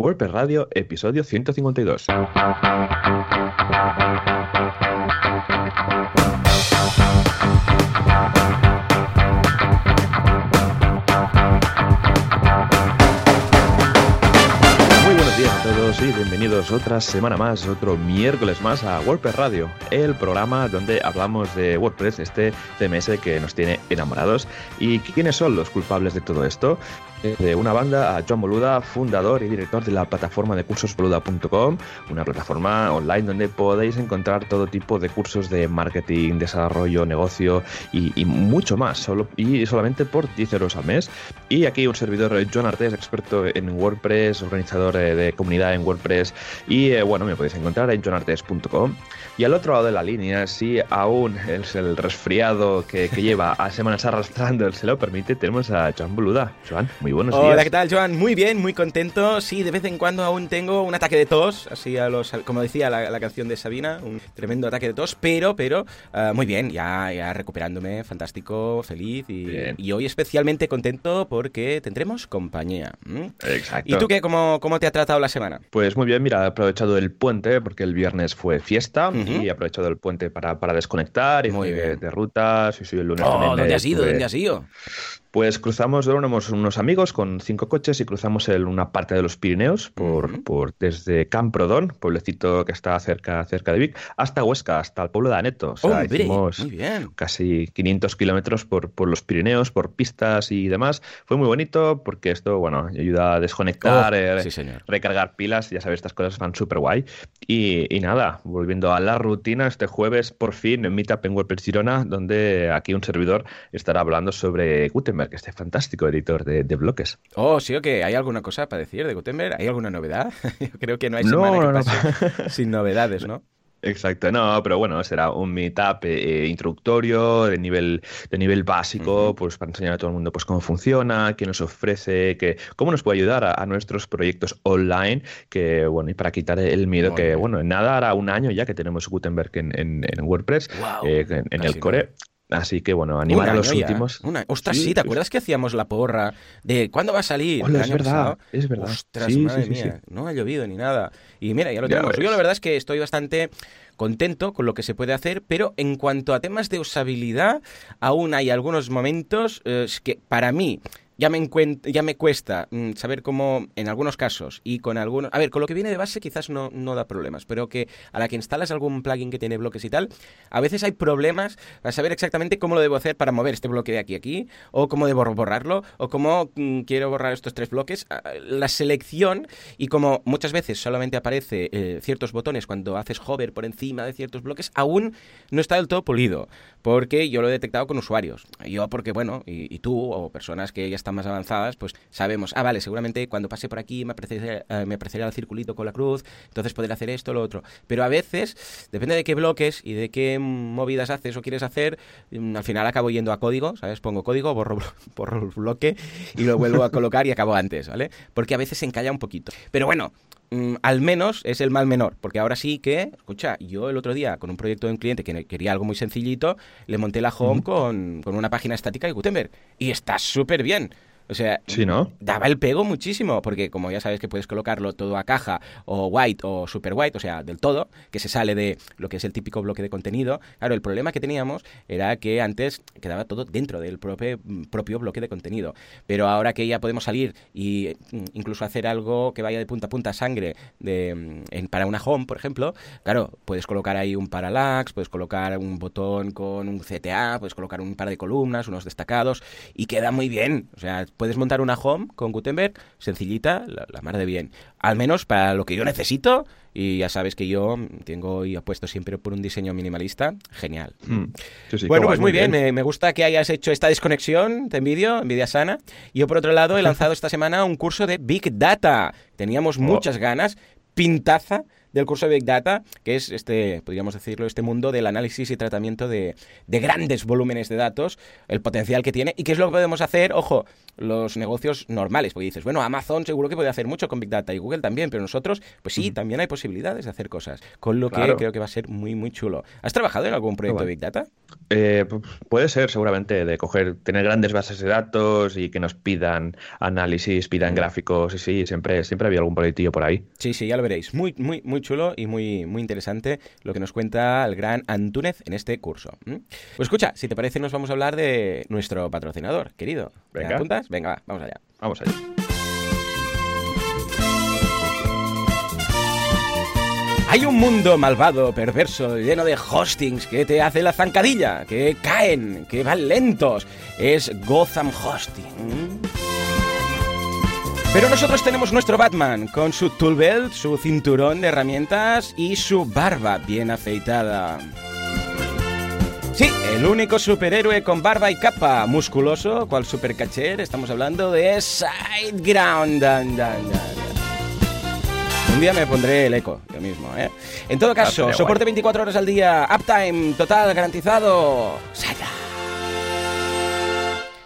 WordPress Radio, episodio 152. Muy buenos días a todos y bienvenidos otra semana más, otro miércoles más a WordPress Radio, el programa donde hablamos de WordPress, este CMS que nos tiene enamorados. ¿Y quiénes son los culpables de todo esto? De una banda a Joan Boluda, fundador y director de la plataforma de cursos boluda.com, una plataforma online donde podéis encontrar todo tipo de cursos de marketing, desarrollo, negocio y, mucho más, solo, y solamente por 10 euros al mes. Y aquí un servidor, Joan Artés, experto en WordPress, organizador eh, de comunidad en WordPress, y eh, bueno, me podéis encontrar en joanartes.com. Y al otro lado de la línea, si aún es el resfriado que, lleva a semanas arrastrando se lo permite, tenemos a Joan Boluda. Joan, buenos días. Hola, ¿qué tal, Joan? Muy bien, muy contento. Sí, de vez en cuando aún tengo un ataque de tos, así a los, como decía la, canción de Sabina, un tremendo ataque de tos, pero, pero, ah, muy bien, ya, ya recuperándome, fantástico, feliz y, hoy especialmente contento porque tendremos compañía. Exacto. ¿Y tú qué? ¿Cómo, ¿Cómo te ha tratado la semana? Pues muy bien, mira, he aprovechado el puente porque el viernes fue fiesta y he aprovechado el puente para, para desconectar y muy de, de rutas y soy el lunes oh, ¿Dónde has ido? ¿Dónde has ido? Pues cruzamos, éramos unos amigos con cinco coches y cruzamos el, una parte de los Pirineos por, por desde Camprodón, pueblecito que está cerca, cerca de Vic, hasta Huesca, hasta el pueblo de Aneto. O sea, hicimos casi 500 kilómetros por, por los Pirineos, por pistas y demás. Fue muy bonito porque esto, bueno, ayuda a desconectar, oh, eh, recargar pilas, ya sabes, estas cosas van súper guay. Y, y, nada, volviendo a la rutina, este jueves por fin en Meetup en WordPress Girona, donde aquí un servidor estará hablando sobre Gutenberg que este fantástico editor de, bloques. Oh, sí, o que hay alguna cosa para decir de Gutenberg, ¿hay alguna novedad? Yo creo que no hay semana sin novedades, ¿no? Exacto, no, pero bueno, será un meetup eh, introductorio de nivel, de nivel básico, pues para enseñar a todo el mundo pues cómo funciona, qué nos ofrece, que, cómo nos puede ayudar a, nuestros proyectos online, que bueno, y para quitar el miedo que, bueno, en nada hará un año ya que tenemos Gutenberg en, en, WordPress, eh, en, el core. Así que bueno, animar a los últimos. Una... Ostras, sí, ¿te acuerdas que hacíamos la porra de cuándo va a salir? Hola, es verdad, es verdad. Ostras, madre mía, no ha llovido ni nada. Y mira, ya lo tenemos. Yo la verdad es que estoy bastante contento con lo que se puede hacer, pero en cuanto a temas de usabilidad, aún hay algunos momentos eh, que para mí ya me, ya me cuesta mm, saber cómo, en algunos casos, y con algunos... A ver, con lo que viene de base quizás no, no da problemas, pero que a la que instalas algún plugin que tiene bloques y tal, a veces hay problemas para saber exactamente cómo lo debo hacer para mover este bloque de aquí a aquí, o cómo debo borrarlo, o cómo mm, quiero borrar estos tres bloques. La selección, y como muchas veces solamente aparece eh, ciertos botones cuando haces hover por encima de ciertos bloques, aún no está del todo pulido, porque yo lo he detectado con usuarios. Yo porque, bueno, y, y tú, o personas que ya están más avanzadas, pues sabemos, ah, vale, seguramente cuando pase por aquí me aparecerá, eh, el circulito con la cruz, entonces podré hacer esto lo otro. Pero a veces, depende de qué bloques y de qué movidas haces o quieres hacer, mm, al final acabo yendo a código, ¿sabes? Pongo código, borro, borro el bloque y lo vuelvo a colocar y acabo antes, ¿vale? Porque a veces se encalla un poquito. Pero bueno, Mm, al menos es el mal menor, porque ahora sí que, escucha, yo el otro día con un proyecto de un cliente que quería algo muy sencillito, le monté la home con, con, una página estática de Gutenberg y está súper bien. O sea, daba el pego muchísimo, porque como ya sabes que puedes colocarlo todo a caja o white o super white, o sea, del todo, que se sale de lo que es el típico bloque de contenido. Claro, el problema que teníamos era que antes quedaba todo dentro del propio, propio bloque de contenido. Pero ahora que ya podemos salir e incluso hacer algo que vaya de punta a punta sangre de, mm, para una home, por ejemplo, claro, puedes colocar ahí un parallax, puedes colocar un botón con un CTA, puedes colocar un par de columnas, unos destacados, y queda muy bien. O sea, puedes montar una home con Gutenberg, sencillita, la, mar de bien. Al menos para lo que yo necesito, y ya sabes que yo tengo y apuesto siempre por un diseño minimalista, genial. Hmm. bueno, pues muy bien, Me, gusta que hayas hecho esta desconexión, te envidio, envidia sana. Yo por otro lado he lanzado esta semana un curso de Big Data. Teníamos oh. muchas ganas, pintaza del curso de Big Data, que es este, podríamos decirlo, este mundo del análisis y tratamiento de, grandes volúmenes de datos, el potencial que tiene y qué es lo que podemos hacer, ojo, los negocios normales, porque dices, bueno, Amazon seguro que puede hacer mucho con Big Data y Google también, pero nosotros, pues sí, también hay posibilidades de hacer cosas, con lo que creo que va a ser muy, muy chulo. ¿Has trabajado en algún proyecto de Big Data? Eh, puede ser, seguramente, de coger, tener grandes bases de datos y que nos pidan análisis, pidan gráficos, y sí, siempre, siempre había algún proyectillo por ahí. Sí, sí, ya lo veréis. Muy, muy, muy chulo y muy, muy interesante lo que nos cuenta el gran Antúnez en este curso. Pues escucha, si te parece, nos vamos a hablar de nuestro patrocinador, querido. Venga. apuntas? Venga, vamos allá. Vamos allá. Hay un mundo malvado, perverso, lleno de hostings que te hace la zancadilla, que caen, que van lentos. Es Gotham Hosting. Pero nosotros tenemos nuestro Batman, con su toolbelt, su cinturón de herramientas y su barba bien afeitada. Sí, el único superhéroe con barba y capa, musculoso, cual supercacher, estamos hablando de Sideground. Un día me pondré el eco, yo mismo, ¿eh? En todo caso, soporte 24 horas al día, uptime total garantizado. Sideground.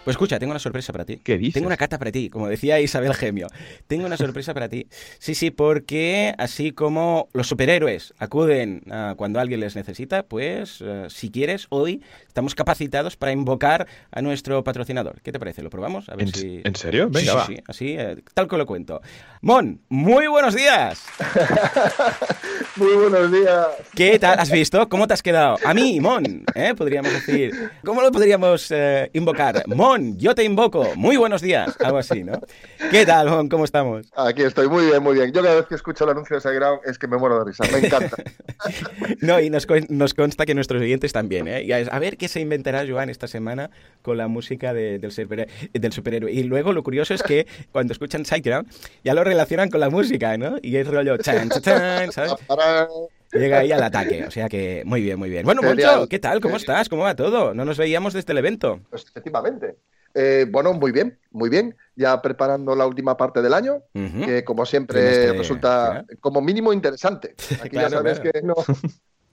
Pues escucha, tengo una sorpresa para ti. ¿Qué dices? Tengo una carta para ti, como decía Isabel Gemio. Tengo una sorpresa para ti. Sí, sí, porque así como los superhéroes acuden cuando alguien les necesita, pues eh, si quieres, hoy estamos capacitados para invocar a nuestro patrocinador. ¿Qué te parece? ¿Lo probamos? A ver ¿En, si... ¿En serio? Venga, sí, va. Sí, así, eh, tal que lo cuento. Mon, muy buenos días. muy buenos días. ¿Qué tal? ¿Has visto? ¿Cómo te has quedado? A mí, Mon, ¿eh? podríamos decir. ¿Cómo lo podríamos invocar? Mon yo te invoco. Muy buenos días. Algo así, ¿no? ¿Qué tal, Mon? ¿Cómo estamos? Aquí estoy, muy bien, muy bien. Yo cada vez que escucho el anuncio de Sideground es que me muero de risa. Me encanta. no, y nos, consta que nuestros oyentes también, ¿eh? a ver qué se inventará Joan esta semana con la música del, del superhéroe. Y luego lo curioso es que cuando escuchan Sideground ya lo relacionan con la música, ¿no? Y es rollo chan, chan, chan, ¿sabes? Llega ahí al ataque, o sea que muy bien, muy bien. Bueno, Moncho, ¿qué tal? ¿Cómo estás? ¿Cómo va todo? No nos veíamos desde el evento. Pues efectivamente. Eh, bueno, muy bien, muy bien. Ya preparando la última parte del año, que como siempre resulta como mínimo interesante. Aquí ya sabes que no,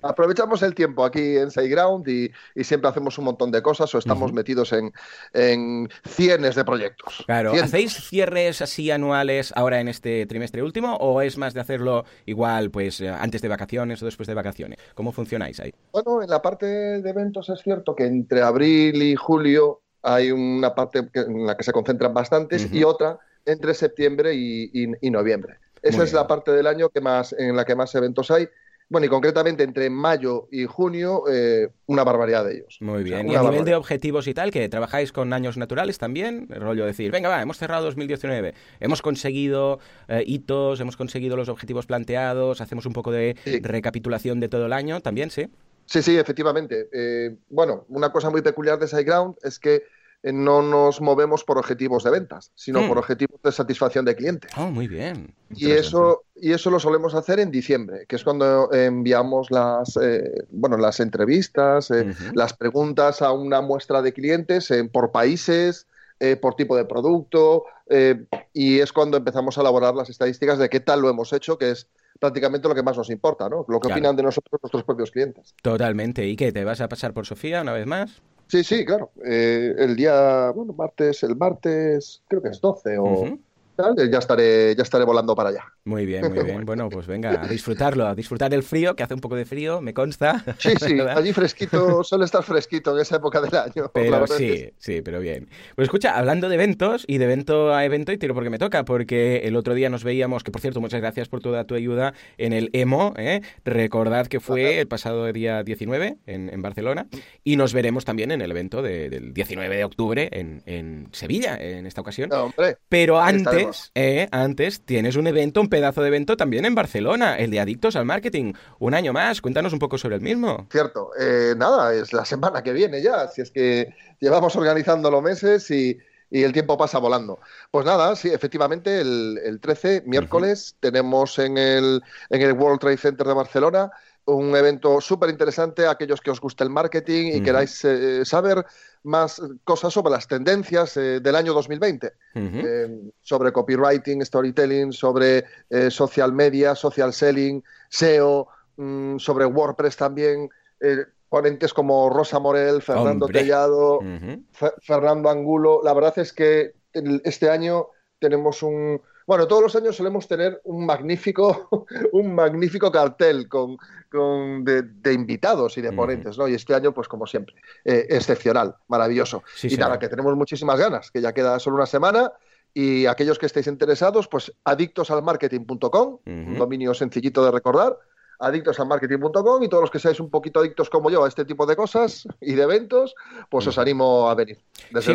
aprovechamos el tiempo aquí en SiteGround y, y, siempre hacemos un montón de cosas o estamos metidos en, en, cienes de proyectos. Claro, ¿hacéis cierres así anuales ahora en este trimestre último o es más de hacerlo igual pues eh, antes de vacaciones o después de vacaciones? ¿Cómo funcionáis ahí? Bueno, en la parte de eventos es cierto que entre abril y julio hay una parte en la que se concentran bastantes y otra entre septiembre y, y, noviembre. Esa es la parte del año que más, en la que más eventos hay bueno, y concretamente entre mayo y junio, eh, una barbaridad de ellos. Muy bien. y a nivel de objetivos y tal, que trabajáis con años naturales también, el rollo de decir, venga, va, hemos cerrado 2019, hemos conseguido eh, hitos, hemos conseguido los objetivos planteados, hacemos un poco de recapitulación de todo el año, también, ¿sí? Sí, sí, efectivamente. Eh, bueno, una cosa muy peculiar de SiteGround es que eh, no nos movemos por objetivos de ventas, sino por hmm. objetivos de satisfacción de cliente. Oh, muy bien. Y eso, y eso lo solemos hacer en diciembre, que es cuando enviamos las, eh, bueno, las entrevistas, eh, las preguntas a una muestra de clientes por países, por tipo de producto, y es cuando empezamos a elaborar las estadísticas de qué tal lo hemos hecho, que es prácticamente lo que más nos importa, ¿no? Lo que opinan de nosotros nuestros propios clientes. Totalmente. ¿Y qué? ¿Te vas a pasar por Sofía una vez más? Sí, sí, claro. Eh, el día, bueno, martes, el martes, creo que es 12 o ya estaré, ya estaré volando para allá. Muy bien, muy bien. Bueno, pues venga, a disfrutarlo, a disfrutar el frío, que hace un poco de frío, me consta. Sí, sí, allí fresquito, suele estar fresquito en esa época del año. Pero sí, sí, pero bien. Pues escucha, hablando de eventos y de evento a evento, y tiro porque me toca, porque el otro día nos veíamos, que por cierto, muchas gracias por toda tu ayuda en el EMO, ¿eh? recordad que fue el pasado día 19 en, Barcelona, y nos veremos también en el evento del 19 de octubre en, en Sevilla, en esta ocasión. hombre, pero antes, eh, antes tienes un evento, un pedazo de evento también en Barcelona, el de Adictos al Marketing. Un año más, cuéntanos un poco sobre el mismo. Cierto, eh, nada, es la semana que viene ya, si es que llevamos organizándolo meses y, el tiempo pasa volando. Pues nada, sí, efectivamente, el, 13, miércoles, tenemos en el, en el World Trade Center de Barcelona un evento súper interesante a aquellos que os guste el marketing y queráis eh, saber más cosas sobre las tendencias eh, del año 2020, eh, sobre copywriting, storytelling, sobre social media, social selling, SEO, mm, sobre WordPress también. ponentes como Rosa Morel, Fernando Tellado, Fernando Angulo. La verdad es que este año tenemos un, bueno, todos los años solemos tener un magnífico, un magnífico cartel con, de, invitados y de ponentes, ¿no? Y este año, pues como siempre, eh, excepcional, maravilloso. y nada, que tenemos muchísimas ganas, que ya queda solo una semana. Y aquellos que estéis interesados, pues adictosalmarketing.com, un dominio sencillito de recordar, adictos a marketing.com y todos los que seáis un poquito adictos como yo a este tipo de cosas y de eventos, pues os animo a venir.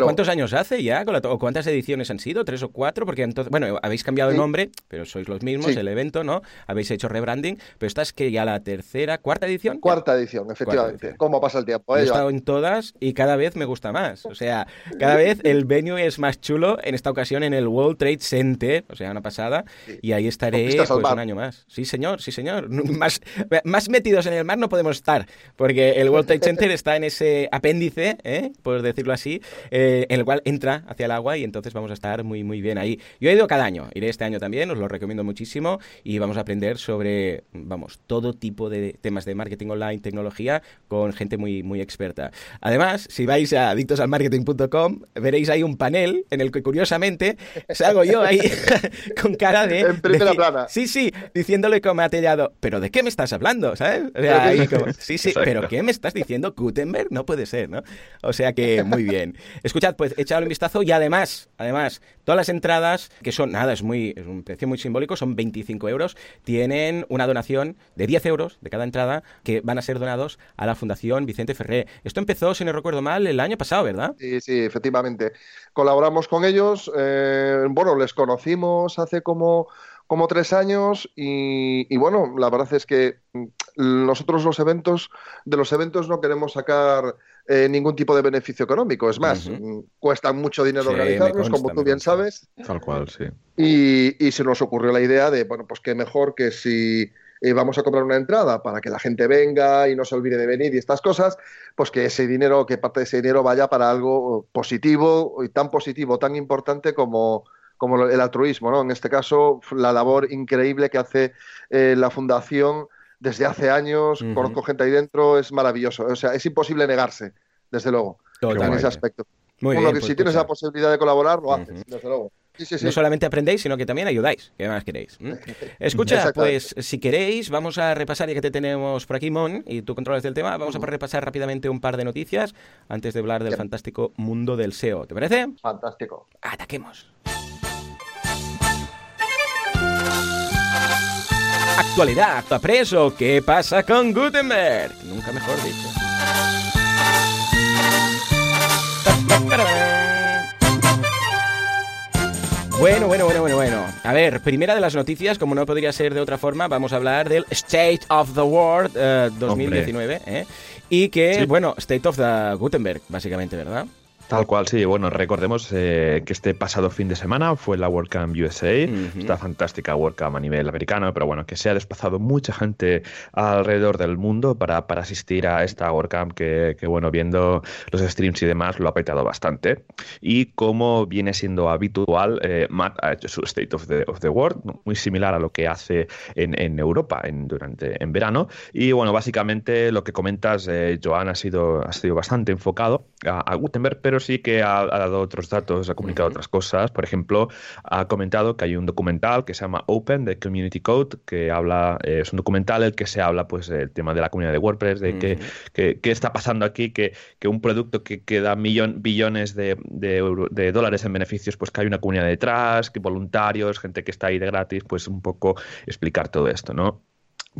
¿Cuántos años hace ya? ¿O cuántas ediciones han sido? ¿Tres o cuatro? Porque entonces, bueno, habéis cambiado el nombre, pero sois los mismos, el evento, ¿no? Habéis hecho rebranding, pero esta es que ya la tercera, cuarta edición. Cuarta edición, efectivamente. ¿Cómo pasa el tiempo? He estado en todas y cada vez me gusta más. O sea, cada vez el venue es más chulo, en esta ocasión en el World Trade Center, o sea, una pasada, y ahí estaré pues, un año más. Sí, señor, sí, señor. Más más, metidos en el mar no podemos estar, porque el World Trade Center está en ese apéndice, ¿eh? por decirlo así, eh, en el cual entra hacia el agua y entonces vamos a estar muy, muy bien ahí. Yo he ido cada año, iré este año también, os lo recomiendo muchísimo y vamos a aprender sobre, vamos, todo tipo de temas de marketing online, tecnología, con gente muy, muy experta. Además, si vais a adictosalmarketing.com, veréis ahí un panel en el que curiosamente salgo yo ahí con cara de... En primera plana. Sí, sí, diciéndole como ha tellado, pero ¿de qué me estás hablando? ¿Sabes? sí, sí, pero ¿qué me estás diciendo? Gutenberg no puede ser, ¿no? O sea que muy bien. Escuchad, pues echadle un vistazo y además, además, todas las entradas, que son, nada, es muy es un precio muy simbólico, son 25 euros, tienen una donación de 10 euros de cada entrada que van a ser donados a la Fundación Vicente Ferré. Esto empezó, si no recuerdo mal, el año pasado, ¿verdad? Sí, sí, efectivamente. Colaboramos con ellos, eh, bueno, les conocimos hace como como tres años y, bueno, la verdad es que mm, nosotros los eventos, de los eventos no queremos sacar eh, ningún tipo de beneficio económico. Es más, mm, cuestan mucho dinero organizarlos, como tú bien sabes. Tal cual, sí. Y, se nos ocurrió la idea de, bueno, pues qué mejor que si eh, vamos a comprar una entrada para que la gente venga y no se olvide de venir y estas cosas, pues que ese dinero, que parte de ese dinero vaya para algo positivo y tan positivo, tan importante como como el altruismo, ¿no? En este caso, la labor increíble que hace eh, la Fundación desde hace años, conozco gente ahí dentro, es maravilloso. O sea, es imposible negarse, desde luego, en ese aspecto. Muy que pues si tienes la posibilidad de colaborar, lo haces, desde luego. No solamente aprendéis, sino que también ayudáis. ¿Qué más queréis? Escucha, pues si queréis, vamos a repasar, ya que te tenemos por aquí, Mon, y tú controlas del tema, vamos a repasar rápidamente un par de noticias antes de hablar del fantástico mundo del SEO. ¿Te parece? Fantástico. Ataquemos. Actualidad, ¿está preso? ¿Qué pasa con Gutenberg? Nunca mejor dicho. Bueno, bueno, bueno, bueno, bueno. A ver, primera de las noticias, como no podría ser de otra forma, vamos a hablar del State of the World 2019. ¿eh? Y que, bueno, State of the Gutenberg, básicamente, ¿verdad? Tal cual, sí. Bueno, recordemos eh, que este pasado fin de semana fue la WordCamp USA, esta fantástica WordCamp a nivel americano, pero bueno, que se ha desplazado mucha gente alrededor del mundo para, para asistir a esta WordCamp que, que, bueno, viendo los streams y demás, lo ha petado bastante. Y como viene siendo habitual, eh, Matt ha hecho su State of the, of the World, muy similar a lo que hace en, en Europa en, durante, en verano. Y bueno, básicamente lo que comentas, eh, Joan, ha sido, ha sido bastante enfocado a, a Gutenberg, pero sí que ha, dado otros datos, ha comunicado otras cosas. Por ejemplo, ha comentado que hay un documental que se llama Open de Community Code, que habla, eh, es un documental en el que se habla pues del tema de la comunidad de WordPress, de qué que, está pasando aquí, que, que, un producto que, que da millón, billones de, de, dólares en beneficios, pues que hay una comunidad detrás, que voluntarios, gente que está ahí de gratis, pues un poco explicar todo esto, ¿no?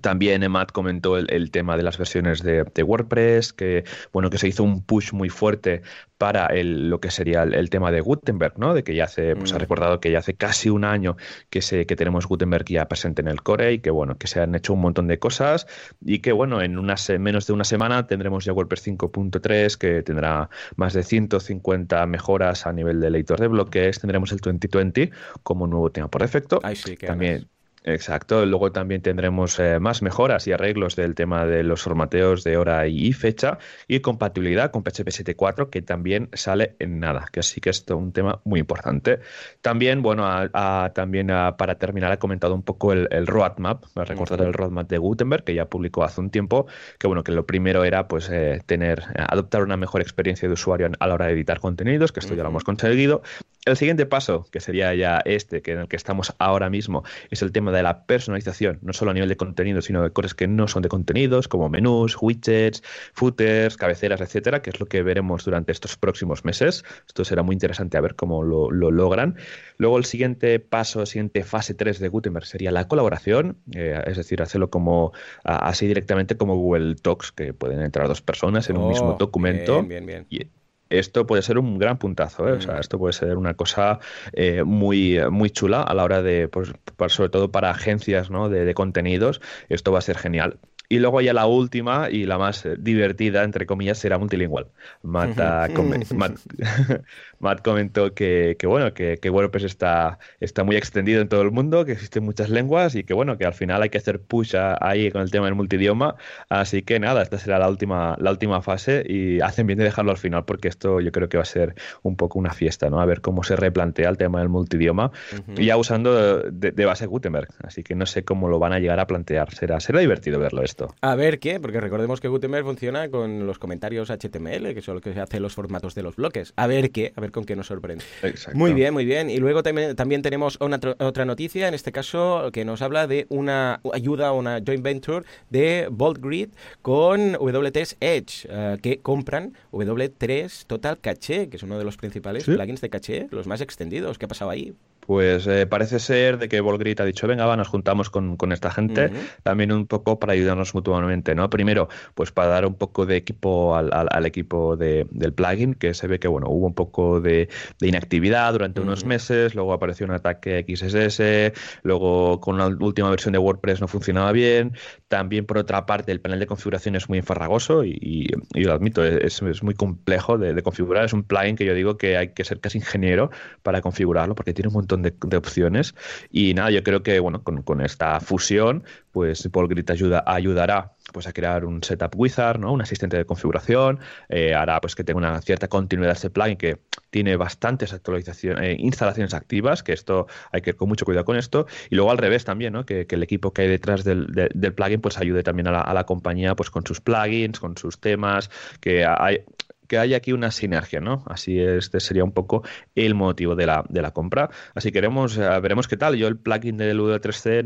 También Emad comentó el, tema de las versiones de, WordPress, que bueno, que se hizo un push muy fuerte para el, lo que sería el, tema de Gutenberg, ¿no? De que ya hace, pues ha mm. recordado que ya hace casi un año que se, que tenemos Gutenberg ya presente en el core y que bueno, que se han hecho un montón de cosas y que bueno, en unas menos de una semana tendremos ya WordPress 5.3 que tendrá más de 150 mejoras a nivel de editor de bloques, tendremos el 2020 como nuevo tema por defecto. También Exacto, luego también tendremos eh, más mejoras y arreglos del tema de los formateos de hora y fecha y compatibilidad con PHP 7.4 que también sale en nada, que así que esto es un tema muy importante. También, bueno, también para terminar ha comentado un poco el, roadmap, recordar el roadmap de Gutenberg que ya publicó hace un tiempo, que bueno, que lo primero era pues eh, tener, adoptar una mejor experiencia de usuario a la hora de editar contenidos, que esto ya lo hemos conseguido. El siguiente paso, que sería ya este, que en el que estamos ahora mismo, es el tema de la personalización, no solo a nivel de contenido, sino de cosas que no son de contenidos, como menús, widgets, footers, cabeceras, etcétera, que es lo que veremos durante estos próximos meses. Esto será muy interesante a ver cómo lo, logran. Luego, el siguiente paso, siguiente fase 3 de Gutenberg sería la colaboración, eh, es decir, hacerlo como así directamente como Google Talks, que pueden entrar dos personas en un mismo oh, documento. Bien, bien, bien esto puede ser un gran puntazo, ¿eh? o sea, mm. esto puede ser una cosa eh, muy, muy chula a la hora de, pues, sobre todo para agencias ¿no? de, de, contenidos, esto va a ser genial. Y luego ya la última y la más divertida, entre comillas, será multilingüe. Mata, Matt comentó que, bueno, que, WordPress está, está muy extendido en todo el mundo, que existen muchas lenguas y que bueno, que al final hay que hacer push ahí con el tema del multidioma. Así que nada, esta será la última, la última fase y hacen bien de dejarlo al final porque esto yo creo que va a ser un poco una fiesta, ¿no? A ver cómo se replantea el tema del multidioma, ya usando de, base Gutenberg. Así que no sé cómo lo van a llegar a plantear. Será, será divertido verlo esto. A ver qué, porque recordemos que Gutenberg funciona con los comentarios HTML, que son lo que se hace los formatos de los bloques. A ver qué, a ver con qué nos sorprende. Muy bien, muy bien. Y luego también, también tenemos una, otra noticia, en este caso, que nos habla de una ayuda, una joint venture de Grid con W3 Edge, eh, que compran W3 Total Caché, que es uno de los principales plugins de caché, los más extendidos. ¿Qué ha pasado ahí? Pues eh, parece ser de que Volgrit ha dicho, venga, va, nos juntamos con, esta gente, también un poco para ayudarnos mutuamente, ¿no? Primero, pues para dar un poco de equipo al, equipo del plugin, que se ve que, bueno, hubo un poco de, inactividad durante unos meses, luego apareció un ataque XSS, luego con la última versión de WordPress no funcionaba bien, también por otra parte el panel de configuración es muy enfarragoso y, lo admito, es, muy complejo de, de configurar, es un plugin que yo digo que hay que ser casi ingeniero para configurarlo porque tiene un montón de, opciones. Y nada, yo creo que bueno, con, esta fusión, pues Paul Grit ayuda, ayudará pues a crear un setup wizard, ¿no? un asistente de configuración, eh, hará pues que tenga una cierta continuidad este plugin que tiene bastantes actualizaciones, eh, instalaciones activas, que esto hay que ir con mucho cuidado con esto, y luego al revés también, ¿no? que, el equipo que hay detrás del, del, plugin pues ayude también a la, a la, compañía pues con sus plugins, con sus temas, que hay, que haya aquí una sinergia, ¿no? Así este sería un poco el motivo de la, de la compra. Así que veremos, eh, veremos qué tal. Yo el plugin del V3C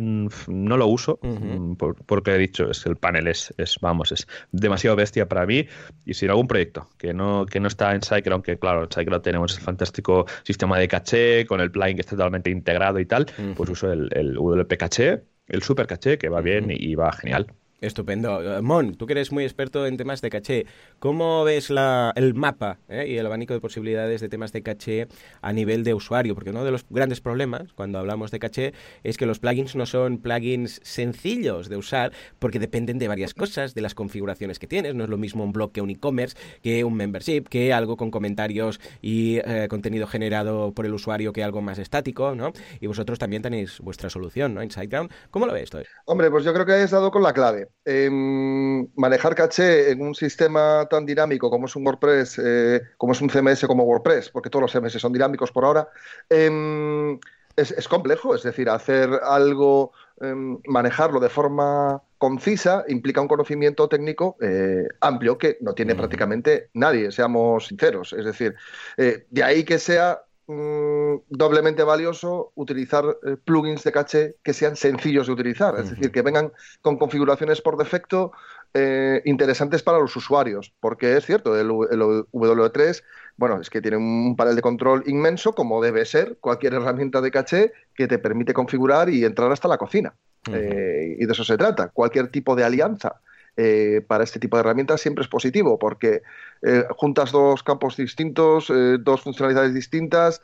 no lo uso, mm, porque he dicho, es el panel es, es, vamos, es demasiado bestia para mí. Y si algún proyecto que no, que no está en SiteGround, aunque claro, en SiteGround tenemos el fantástico sistema de caché, con el plugin que está totalmente integrado y tal, pues uso el, el WP caché, el super caché, que va bien y va genial. Estupendo. Mon, tú que eres muy experto en temas de caché, ¿cómo ves la, el mapa eh, y el abanico de posibilidades de temas de caché a nivel de usuario? Porque uno de los grandes problemas cuando hablamos de caché es que los plugins no son plugins sencillos de usar porque dependen de varias cosas, de las configuraciones que tienes. No es lo mismo un blog que un e-commerce, que un membership, que algo con comentarios y eh, contenido generado por el usuario que algo más estático, ¿no? Y vosotros también tenéis vuestra solución, ¿no? SiteGround. ¿Cómo lo ves? Esto? Hombre, pues yo creo que has dado con la clave. Em, manejar caché en un sistema tan dinámico como es un WordPress, eh, como es un CMS como WordPress, porque todos los CMS son dinámicos por ahora, em, es, complejo. Es decir, hacer algo, em, manejarlo de forma concisa implica un conocimiento técnico eh, amplio que no tiene prácticamente nadie, seamos sinceros. Es decir, eh, de ahí que sea Mm, doblemente valioso utilizar eh, plugins de caché que sean sencillos de utilizar, es decir, que vengan con configuraciones por defecto eh, interesantes para los usuarios, porque es cierto, el, W3, bueno, es que tiene un panel de control inmenso, como debe ser cualquier herramienta de caché que te permite configurar y entrar hasta la cocina. Eh, y de eso se trata. Cualquier tipo de alianza eh, para este tipo de herramientas siempre es positivo porque eh, juntas dos campos distintos, eh, dos funcionalidades distintas.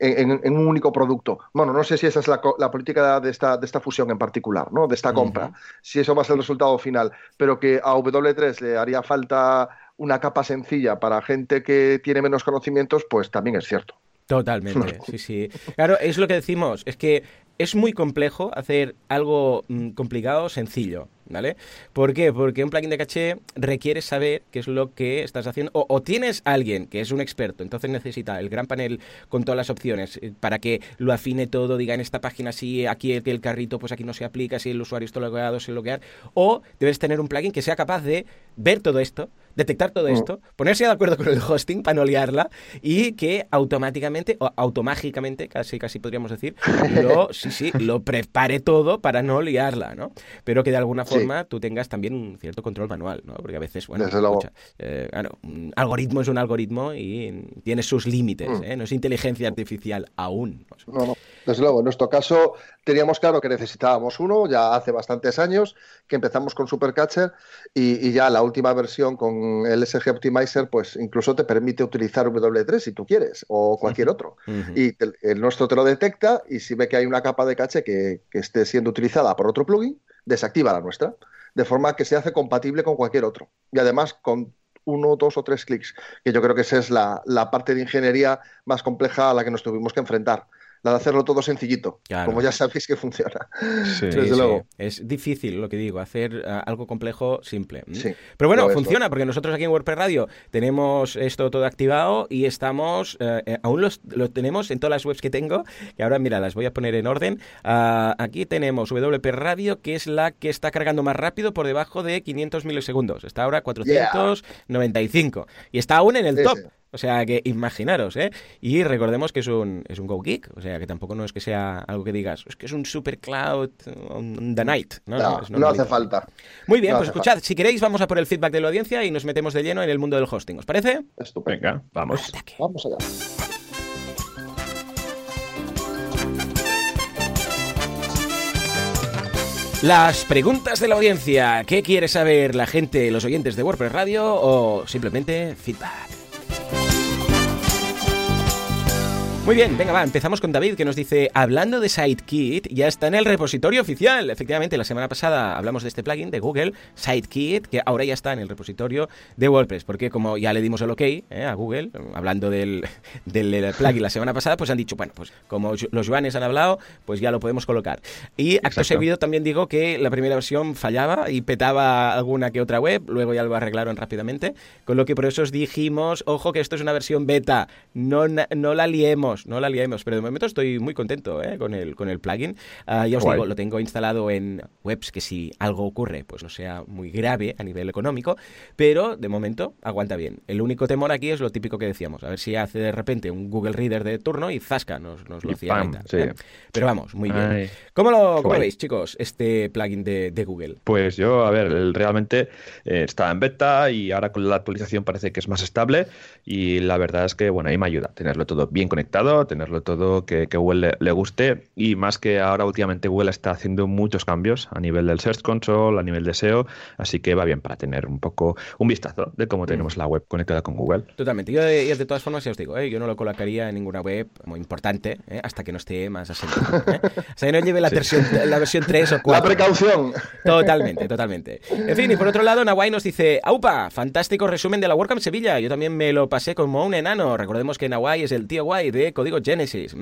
En, un único producto. Bueno, no sé si esa es la, política de esta, de esta fusión en particular, ¿no? de esta compra, si eso va a ser el resultado final, pero que a W3 le haría falta una capa sencilla para gente que tiene menos conocimientos, pues también es cierto. Totalmente, sí, sí. Claro, es lo que decimos, es que es muy complejo hacer algo mm, complicado sencillo. ¿Vale? ¿Por qué? Porque un plugin de caché requiere saber qué es lo que estás haciendo. O, tienes alguien que es un experto, entonces necesita el gran panel con todas las opciones eh, para que lo afine todo, diga en esta página sí, aquí el, el carrito, pues aquí no se aplica, si el usuario está logueado, se loguear. O debes tener un plugin que sea capaz de ver todo esto, detectar todo mm. esto, ponerse de acuerdo con el hosting para no liarla y que automáticamente o automágicamente, casi casi podríamos decir, lo, sí, sí, lo prepare todo para no liarla, ¿no? Pero que de alguna forma tú tengas también un cierto control manual, ¿no? Porque a veces, bueno, eh, un algoritmo es un algoritmo y tiene sus límites, mm. ¿eh? No es inteligencia artificial aún. No, no, desde luego. En nuestro caso teníamos claro que necesitábamos uno, ya hace bastantes años que empezamos con Supercatcher y, ya la última versión con el SG Optimizer, pues incluso te permite utilizar W3 si tú quieres o cualquier otro. Y el nuestro te lo detecta y si ve que hay una capa de caché que, esté siendo utilizada por otro plugin, desactiva la nuestra, de forma que se hace compatible con cualquier otro. Y además con uno, dos o tres clics, que yo creo que esa es la, la parte de ingeniería más compleja a la que nos tuvimos que enfrentar la de hacerlo todo sencillito, como ya sabéis que funciona. Desde luego. Es difícil lo que digo, hacer eh, algo complejo simple. Pero bueno, funciona, porque nosotros aquí en WordPress Radio tenemos esto todo activado y estamos, eh, eh, aún lo tenemos en todas las webs que tengo, que ahora mira, las voy a poner en orden. Ah, aquí tenemos WP Radio, que es la que está cargando más rápido por debajo de 500 milisegundos. Está ahora 495 y está aún en el top. O sea que imaginaros, ¿eh? Y recordemos que es un, es un Go Geek, o sea que tampoco no es que sea algo que digas, es que es un super cloud on the night. No, no, hace falta. Muy bien, pues escuchad, si queréis vamos a por el feedback de la audiencia y nos metemos de lleno en el mundo del hosting, ¿os parece? Estupendo. Venga, vamos. Vamos allá. Las preguntas de la audiencia. ¿Qué quiere saber la gente, los oyentes de WordPress Radio o simplemente feedback? Muy bien, venga, va, empezamos con David que nos dice, hablando de SiteKit, ya está en el repositorio oficial. Efectivamente, la semana pasada hablamos de este plugin de Google, SiteKit, que ahora ya está en el repositorio de WordPress, porque como ya le dimos el ok eh, a Google, hablando del, del, plugin la semana pasada, pues han dicho, bueno, pues como los Joanes han hablado, pues ya lo podemos colocar. Y acto seguido también digo que la primera versión fallaba y petaba alguna que otra web, luego ya lo arreglaron rápidamente, con lo que por eso os dijimos, ojo que esto es una versión beta, no, no la liemos no la liemos, pero de momento estoy muy contento ¿eh? con, el, con el plugin. Ah, ya os digo, lo tengo instalado en webs que si algo ocurre, pues no sea muy grave a nivel económico, pero de momento aguanta bien. El único temor aquí es lo típico que decíamos, a ver si hace de repente un Google Reader de turno y zasca, nos, nos lo hacía ¿eh? Pero vamos, muy bien. ¿Cómo lo veis, chicos, este plugin de, Google? Pues yo, a ver, realmente eh, está en beta y ahora con la actualización parece que es más estable y la verdad es que, bueno, ahí me ayuda tenerlo todo bien conectado tenerlo todo que, que Google le, guste y más que ahora últimamente Google está haciendo muchos cambios a nivel del Search Console, a nivel de SEO, así que va bien para tener un poco un vistazo de cómo tenemos mm. la web conectada con Google. Totalmente. Yo de, de todas formas ya os digo, ¿eh? yo no lo colocaría en ninguna web muy importante ¿eh? hasta que no esté más asentado. ¿eh? Hasta que no lleve la versión, la versión 3 o 4. La precaución. Totalmente, totalmente. En fin, y por otro lado, Nawai nos dice, ¡Aupa! Fantástico resumen de la WordCamp Sevilla. Yo también me lo pasé como un enano. Recordemos que Nawai es el tío guay de Código Genesis.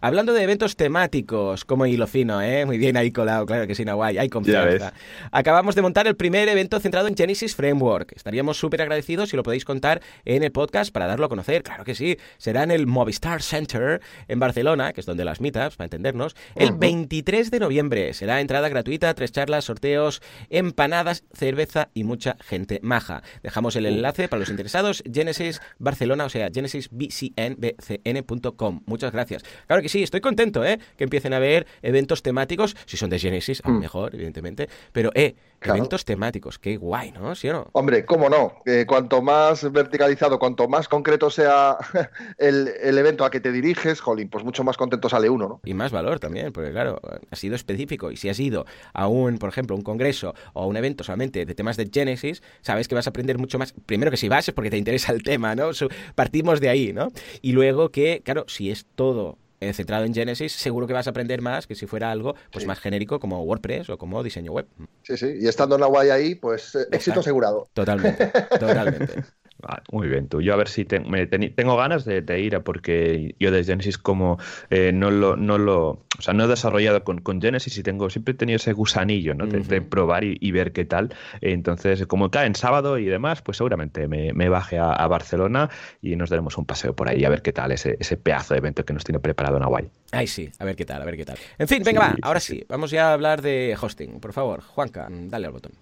Hablando de eventos temáticos, como hilo fino, ¿eh? Muy bien ahí colado, claro que sí, Nawai, hay confianza. Acabamos de montar el primer evento centrado en Genesis Framework. Estaríamos súper agradecidos si lo podéis contar en el podcast para darlo a conocer. Claro que sí. Será en el Movistar Center en Barcelona, que es donde las meetups, para entendernos, el 23 de noviembre. Será entrada gratuita, tres charlas, sorteos, empanadas, cerveza y mucha gente maja. Dejamos el enlace para los interesados, Genesis Barcelona, o sea, genesisbcnbcn.com. Muchas gracias. Claro que sí, estoy contento, ¿eh? Que empiecen a haber eventos temáticos, si son de Genesis, aún mm. mejor, evidentemente, pero, eh, eventos temáticos, qué guay, ¿no? ¿Sí o no? Hombre, cómo no. Eh, cuanto más verticalizado, cuanto más concreto sea el, evento a que te diriges, jolín, pues mucho más contento sale uno, ¿no? Y más valor también, porque claro, ha sido específico. Y si has ido a un, por ejemplo, un congreso o a un evento solamente de temas de Genesis, sabes que vas a aprender mucho más. Primero que si vas es porque te interesa el tema, ¿no? Partimos de ahí, ¿no? Y luego que, claro, si es todo eh, centrado en Genesis, seguro que vas a aprender más que si fuera algo pues más genérico como WordPress o como diseño web. Sí, sí, y estando en la guay ahí, pues eh, éxito asegurado. Totalmente, totalmente. muy bien, tú. Yo a ver si tengo ganas de, ir a porque yo de Genesis como eh, no lo, no lo, o sea, no he desarrollado con, con Genesis y tengo, siempre he tenido ese gusanillo, ¿no? de, probar y, ver qué tal. Entonces, como cae en sábado y demás, pues seguramente me, baje a, Barcelona y nos daremos un paseo por ahí a ver qué tal ese, ese pedazo de evento que nos tiene preparado Nahuay. Ay, sí, a ver qué tal, a ver qué tal. En fin, venga, va, ahora sí, vamos ya a hablar de hosting. Por favor, Juanca, dale al botón.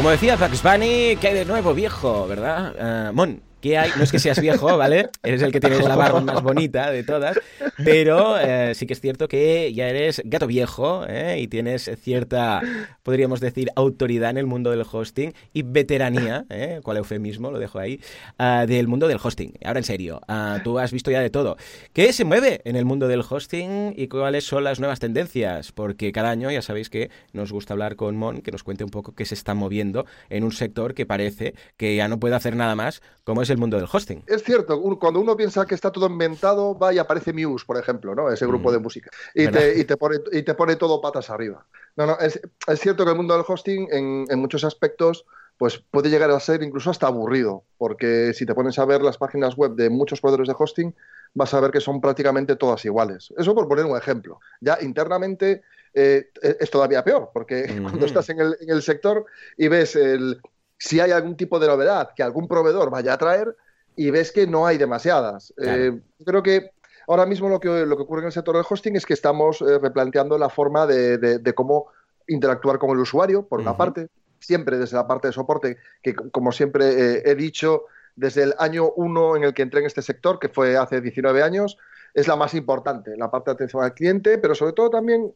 Como decía Bugs Bunny, ¿qué hay de nuevo, viejo? ¿Verdad? Uh, Mon, ¿Qué hay? No es que seas viejo, ¿vale? Eres el que tienes la barba más bonita de todas, pero eh, sí que es cierto que ya eres gato viejo ¿eh? y tienes cierta, podríamos decir, autoridad en el mundo del hosting y veteranía, ¿eh? cual eufemismo, lo dejo ahí, uh, del mundo del hosting. Ahora en serio, uh, tú has visto ya de todo. ¿Qué se mueve en el mundo del hosting y cuáles son las nuevas tendencias? Porque cada año ya sabéis que nos gusta hablar con Mon, que nos cuente un poco qué se está moviendo en un sector que parece que ya no puede hacer nada más, como es el mundo del hosting. Es cierto, cuando uno piensa que está todo inventado, va y aparece Muse, por ejemplo, ¿no? Ese grupo mm. de música. Y te, y te, pone, y te pone todo patas arriba. No, no, es, es cierto que el mundo del hosting en, en muchos aspectos pues puede llegar a ser incluso hasta aburrido, porque si te pones a ver las páginas web de muchos proveedores de hosting, vas a ver que son prácticamente todas iguales. Eso por poner un ejemplo. Ya internamente eh, es todavía peor, porque cuando estás en el, en el, sector y ves el, si hay algún tipo de novedad que algún proveedor vaya a traer y ves que no hay demasiadas. Claro. Eh, creo que ahora mismo lo que, lo que ocurre en el sector del hosting es que estamos eh, replanteando la forma de, de, de, cómo interactuar con el usuario, por uh -huh. una parte, siempre desde la parte de soporte, que como siempre eh, he dicho, desde el año 1 en el que entré en este sector, que fue hace 19 años, es la más importante, la parte de atención al cliente, pero sobre todo también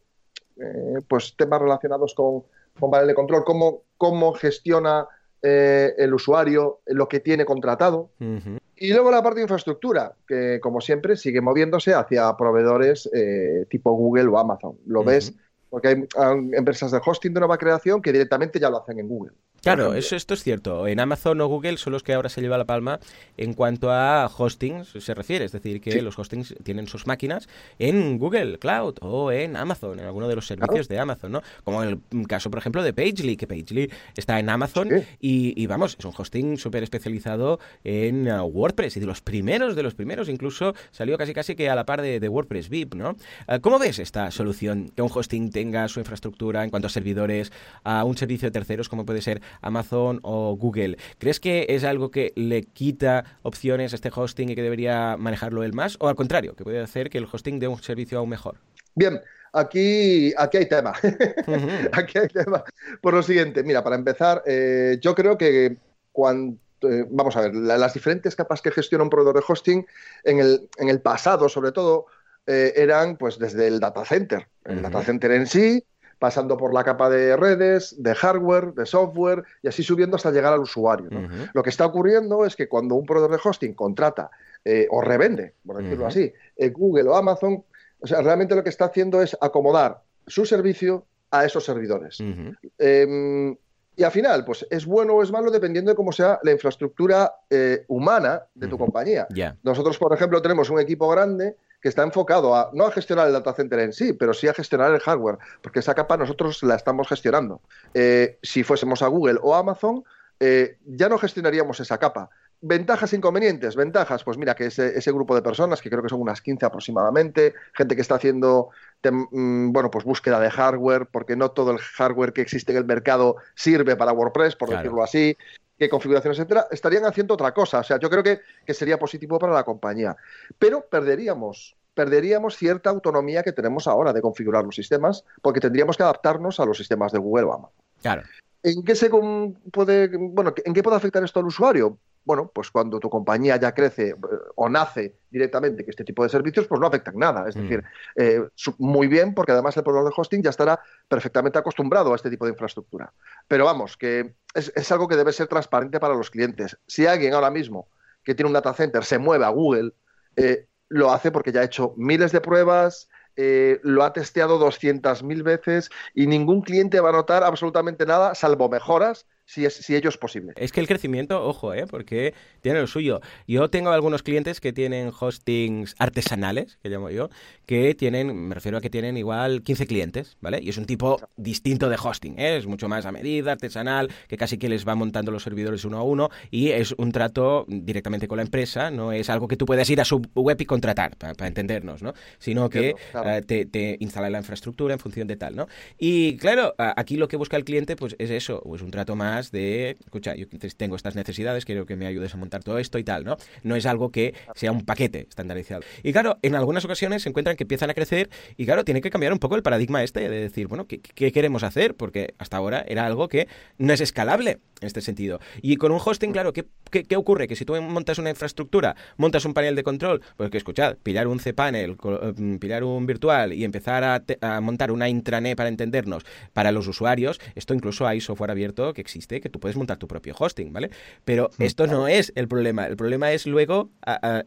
eh, pues temas relacionados con, con panel de control, cómo, cómo gestiona eh, el usuario, lo que tiene contratado. Uh -huh. Y luego la parte de infraestructura, que como siempre sigue moviéndose hacia proveedores eh, tipo Google o Amazon. Lo uh -huh. ves porque hay empresas de hosting de nueva creación que directamente ya lo hacen en Google. Claro, eso, esto es cierto. En Amazon o Google son los que ahora se lleva la palma en cuanto a hosting se refiere. Es decir, que sí. los hostings tienen sus máquinas en Google Cloud o en Amazon, en alguno de los servicios claro. de Amazon, ¿no? Como en el caso, por ejemplo, de Pagely, que Pagely está en Amazon sí. y, y, vamos, es un hosting súper especializado en uh, WordPress y de los primeros, de los primeros, incluso salió casi casi que a la par de, de WordPress VIP, ¿no? Uh, ¿Cómo ves esta solución? Que un hosting tenga su infraestructura en cuanto a servidores, a un servicio de terceros como puede ser Amazon o Google. ¿Crees que es algo que le quita opciones a este hosting y que debería manejarlo él más? ¿O al contrario, que puede hacer que el hosting dé un servicio aún mejor? Bien, aquí, aquí hay tema. Aquí hay tema. Por lo siguiente, mira, para empezar, eh, yo creo que cuando eh, vamos a ver, la, las diferentes capas que gestiona un proveedor de hosting en el, en el pasado, sobre todo, eh, eran pues desde el data center. El uh -huh. data center en sí, pasando por la capa de redes, de hardware, de software y así subiendo hasta llegar al usuario. ¿no? Uh -huh. Lo que está ocurriendo es que cuando un proveedor de hosting contrata eh, o revende, por decirlo uh -huh. así, eh, Google o Amazon, o sea, realmente lo que está haciendo es acomodar su servicio a esos servidores. Uh -huh. eh, y al final, pues es bueno o es malo dependiendo de cómo sea la infraestructura eh, humana de tu compañía. Yeah. Nosotros, por ejemplo, tenemos un equipo grande que está enfocado a no a gestionar el data center en sí, pero sí a gestionar el hardware, porque esa capa nosotros la estamos gestionando. Eh, si fuésemos a Google o Amazon, eh, ya no gestionaríamos esa capa. Ventajas e inconvenientes. Ventajas, pues mira, que ese, ese, grupo de personas, que creo que son unas 15 aproximadamente, gente que está haciendo, mm, bueno, pues búsqueda de hardware, porque no todo el hardware que existe en el mercado sirve para WordPress, por claro. decirlo así qué configuraciones, etcétera, estarían haciendo otra cosa. O sea, yo creo que, que sería positivo para la compañía. Pero perderíamos perderíamos cierta autonomía que tenemos ahora de configurar los sistemas, porque tendríamos que adaptarnos a los sistemas de Google o Amazon. Claro. ¿En qué se puede, bueno, en qué puede afectar esto al usuario? Bueno, pues cuando tu compañía ya crece eh, o nace directamente que este tipo de servicios, pues no afectan nada. Es mm. decir, eh, muy bien, porque además el proveedor de hosting ya estará perfectamente acostumbrado a este tipo de infraestructura. Pero vamos, que es, es algo que debe ser transparente para los clientes. Si alguien ahora mismo que tiene un data center se mueve a Google, eh, lo hace porque ya ha hecho miles de pruebas, eh, lo ha testeado 200.000 veces y ningún cliente va a notar absolutamente nada, salvo mejoras si, es, si ello es posible. Es que el crecimiento, ojo, ¿eh? porque tiene lo suyo. Yo tengo algunos clientes que tienen hostings artesanales, que llamo yo, que tienen, me refiero a que tienen igual 15 clientes, ¿vale? Y es un tipo distinto de hosting, ¿eh? es mucho más a medida, artesanal, que casi que les va montando los servidores uno a uno y es un trato directamente con la empresa, no es algo que tú puedas ir a su web y contratar, para, para entendernos, ¿no? Sino que claro. uh, te, te instala la infraestructura en función de tal, ¿no? Y claro, aquí lo que busca el cliente pues es eso, es un trato más más de, escucha, yo tengo estas necesidades, quiero que me ayudes a montar todo esto y tal, ¿no? No es algo que sea un paquete estandarizado. Y claro, en algunas ocasiones se encuentran que empiezan a crecer y claro, tiene que cambiar un poco el paradigma este de decir, bueno, ¿qué, qué queremos hacer? Porque hasta ahora era algo que no es escalable en este sentido. Y con un hosting, claro, ¿qué, qué, ocurre? Que si tú montas una infraestructura, montas un panel de control, pues que escuchad, pillar un cPanel, eh, pillar un virtual y empezar a, a, montar una intranet para entendernos para los usuarios, esto incluso hay software abierto que existe, que tú puedes montar tu propio hosting, ¿vale? Pero esto no es el problema. El problema es luego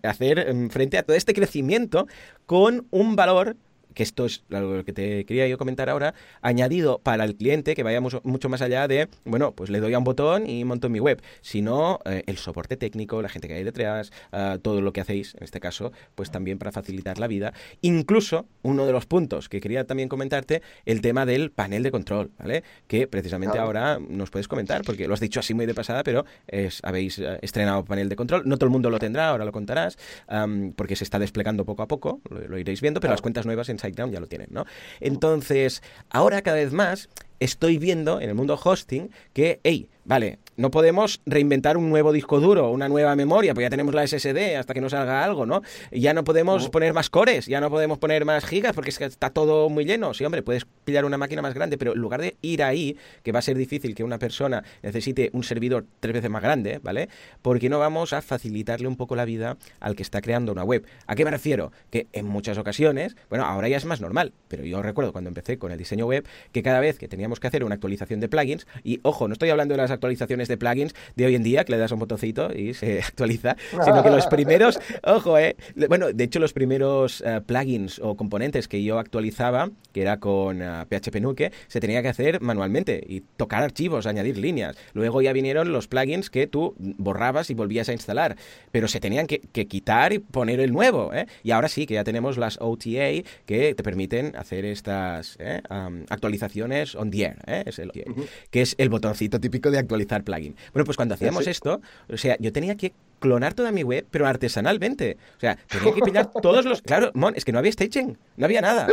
hacer em, frente a todo este crecimiento con un valor que esto es lo que te quería yo comentar ahora, añadido para el cliente que vaya mucho, más allá de, bueno, pues le doy a un botón y monto mi web, sino eh, el soporte técnico, la gente que hay detrás, uh, todo lo que hacéis, en este caso, pues también para facilitar la vida. Incluso, uno de los puntos que quería también comentarte, el tema del panel de control, ¿vale? Que precisamente ahora nos puedes comentar, porque lo has dicho así muy de pasada, pero es, habéis uh, estrenado panel de control, no todo el mundo lo tendrá, ahora lo contarás, um, porque se está desplegando poco a poco, lo, lo iréis viendo, pero las cuentas nuevas en ya lo tienen, ¿no? Entonces, ahora cada vez más estoy viendo en el mundo hosting que, hey, vale, no podemos reinventar un nuevo disco duro, una nueva memoria, pues ya tenemos la SSD hasta que nos salga algo, ¿no? Ya no podemos poner más cores, ya no podemos poner más gigas porque es que está todo muy lleno. Sí, hombre, puedes pillar una máquina más grande, pero en lugar de ir ahí, que va a ser difícil que una persona necesite un servidor tres veces más grande, ¿vale? Porque no vamos a facilitarle un poco la vida al que está creando una web. ¿A qué me refiero? Que en muchas ocasiones, bueno, ahora ya es más normal, pero yo recuerdo cuando empecé con el diseño web que cada vez que teníamos que hacer una actualización de plugins, y ojo, no estoy hablando de las actualizaciones de plugins de hoy en día, que le das un botoncito y se actualiza, sino que los primeros, ojo, eh, bueno, de hecho los primeros uh, plugins o componentes que yo actualizaba, que era con uh, eh, PHP Nuke, se tenía que hacer manualmente y tocar archivos, añadir líneas. Luego ya vinieron los plugins que tú borrabas y volvías a instalar, pero se tenían que, que quitar y poner el nuevo. ¿eh? Y ahora sí, que ya tenemos las OTA que te permiten hacer estas ¿eh? um, actualizaciones on ¿eh? es el, uh -huh. que es el botoncito típico de actualizar plugin. Bueno, pues cuando hacíamos sí. esto, o sea, yo tenía que clonar toda mi web, pero artesanalmente. O sea, tenía que pillar todos los... Claro, Mon, es que no había staging, no había nada.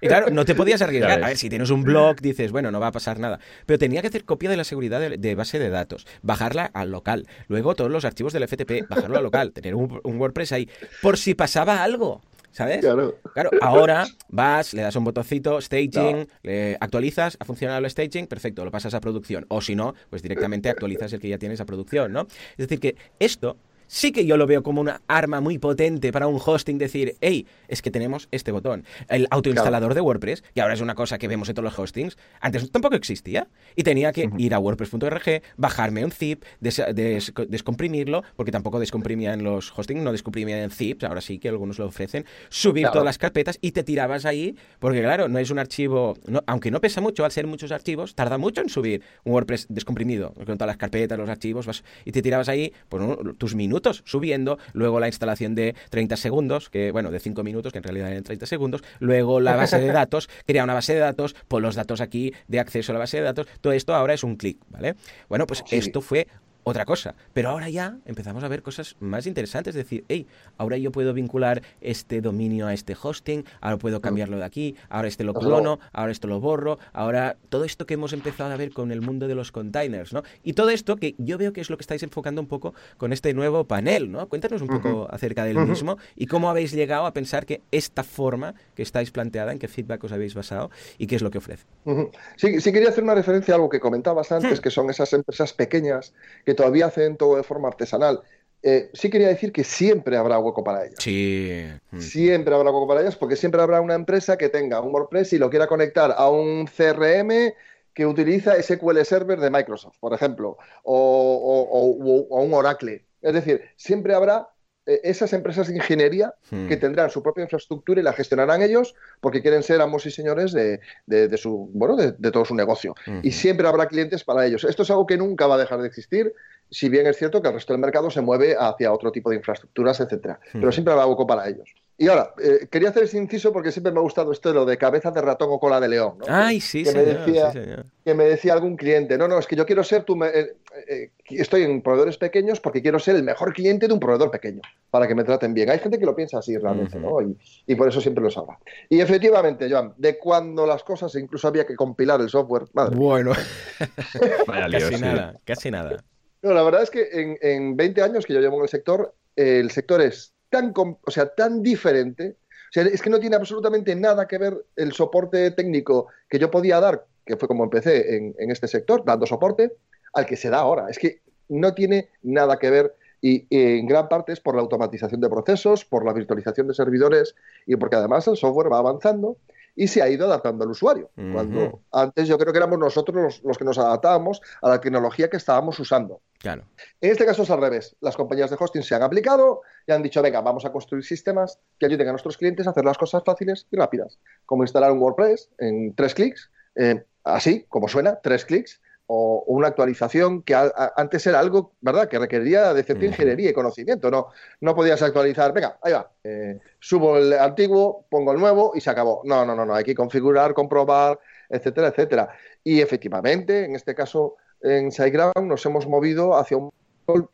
Y claro, no te podías arriesgar. A ver, si tienes un blog, dices, bueno, no va a pasar nada. Pero tenía que hacer copia de la seguridad de, de base de datos, bajarla al local. Luego todos los archivos del FTP, bajarlo al local, tener un, un WordPress ahí, por si pasaba algo. ¿Sabes? Claro. claro. ahora vas, le das un botoncito, staging, no. le actualizas, ha funcionado el staging, perfecto, lo pasas a producción. O si no, pues directamente actualizas el que ya tienes a producción, ¿no? Es decir, que esto sí que yo lo veo como una arma muy potente para un hosting decir, hey, es que tenemos este botón. El autoinstalador claro. de WordPress, y ahora es una cosa que vemos en todos los hostings, antes tampoco existía. Y tenía que uh -huh. ir a wordpress.org, bajarme un zip, des des descomprimirlo, porque tampoco descomprimían los hostings, no descomprimían zips, ahora sí que algunos lo ofrecen, subir claro. todas las carpetas y te tirabas ahí, porque claro, no es un archivo, no, aunque no pesa mucho, al ser muchos archivos, tarda mucho en subir un WordPress descomprimido, con todas las carpetas, los archivos, vas, y te tirabas ahí pues, tus minutos subiendo, luego la instalación de 30 segundos, que bueno, de 5 minutos, que en realidad eran 30 segundos, luego la base de datos, crea una base de datos, pon los datos aquí de acceso a la base de datos, todo esto ahora es un clic, ¿vale? Bueno, pues sí. esto fue otra cosa. Pero ahora ya empezamos a ver cosas más interesantes, es decir, hey, ahora yo puedo vincular este dominio a este hosting, ahora puedo cambiarlo de aquí, ahora este lo clono, ahora esto lo borro, ahora todo esto que hemos empezado a ver con el mundo de los containers, ¿no? Y todo esto que yo veo que es lo que estáis enfocando un poco con este nuevo panel, ¿no? Cuéntanos un poco uh -huh. acerca del uh -huh. mismo y cómo habéis llegado a pensar que esta forma que estáis planteada, en qué feedback os habéis basado y qué es lo que ofrece. Uh -huh. sí, sí, quería hacer una referencia a algo que comentabas antes, que son esas empresas pequeñas que todavía hacen todo de forma artesanal. Eh, sí quería decir que siempre habrá hueco para ellas. Sí. Siempre habrá hueco para ellas porque siempre habrá una empresa que tenga un WordPress y lo quiera conectar a un CRM que utiliza SQL Server de Microsoft, por ejemplo, o, o, o, o un Oracle. Es decir, siempre habrá esas empresas de ingeniería hmm. que tendrán su propia infraestructura y la gestionarán ellos porque quieren ser amos y señores de, de, de su bueno de, de, todo su negocio uh -huh. y siempre habrá clientes para ellos esto es algo que nunca va a dejar de existir si bien es cierto que el resto del mercado se mueve hacia otro tipo de infraestructuras etcétera -huh. pero siempre habrá hueco para ellos y ahora, eh, quería hacer ese inciso porque siempre me ha gustado esto de lo de cabeza de ratón o cola de león. ¿no? Ay, sí, que, señor, me decía, sí, señor. que me decía algún cliente, no, no, es que yo quiero ser tu... Eh, eh, estoy en proveedores pequeños porque quiero ser el mejor cliente de un proveedor pequeño. para que me traten bien. Hay gente que lo piensa así realmente, ¿no? Y, por eso siempre lo sabrá. Y efectivamente, Joan, de cuando las cosas incluso había que compilar el software. Madre bueno, casi nada, casi nada. No, la verdad es que en, en 20 años que yo llevo en el sector, el sector es tan, o sea, tan diferente. O sea, es que no tiene absolutamente nada que ver el soporte técnico que yo podía dar, que fue como empecé en, en este sector, dando soporte, al que se da ahora. Es que no tiene nada que ver y, en gran parte es por la automatización de procesos, por la virtualización de servidores y porque además el software va avanzando y se ha ido adaptando al usuario. Cuando antes yo creo que éramos nosotros los, que nos adaptábamos a la tecnología que estábamos usando. Claro. En este caso es al revés. Las compañías de hosting se han aplicado y han dicho, venga, vamos a construir sistemas que ayuden a nuestros clientes a hacer las cosas fáciles y rápidas, como instalar un WordPress en tres clics, eh, así como suena, tres clics, o, una actualización que antes era algo, ¿verdad?, que requería de cierta ingeniería y conocimiento. No, no podías actualizar, venga, ahí va, eh, subo el antiguo, pongo el nuevo y se acabó. No, no, no, no, hay que configurar, comprobar, etcétera, etcétera. Y efectivamente, en este caso, en SiteGround nos hemos movido hacia un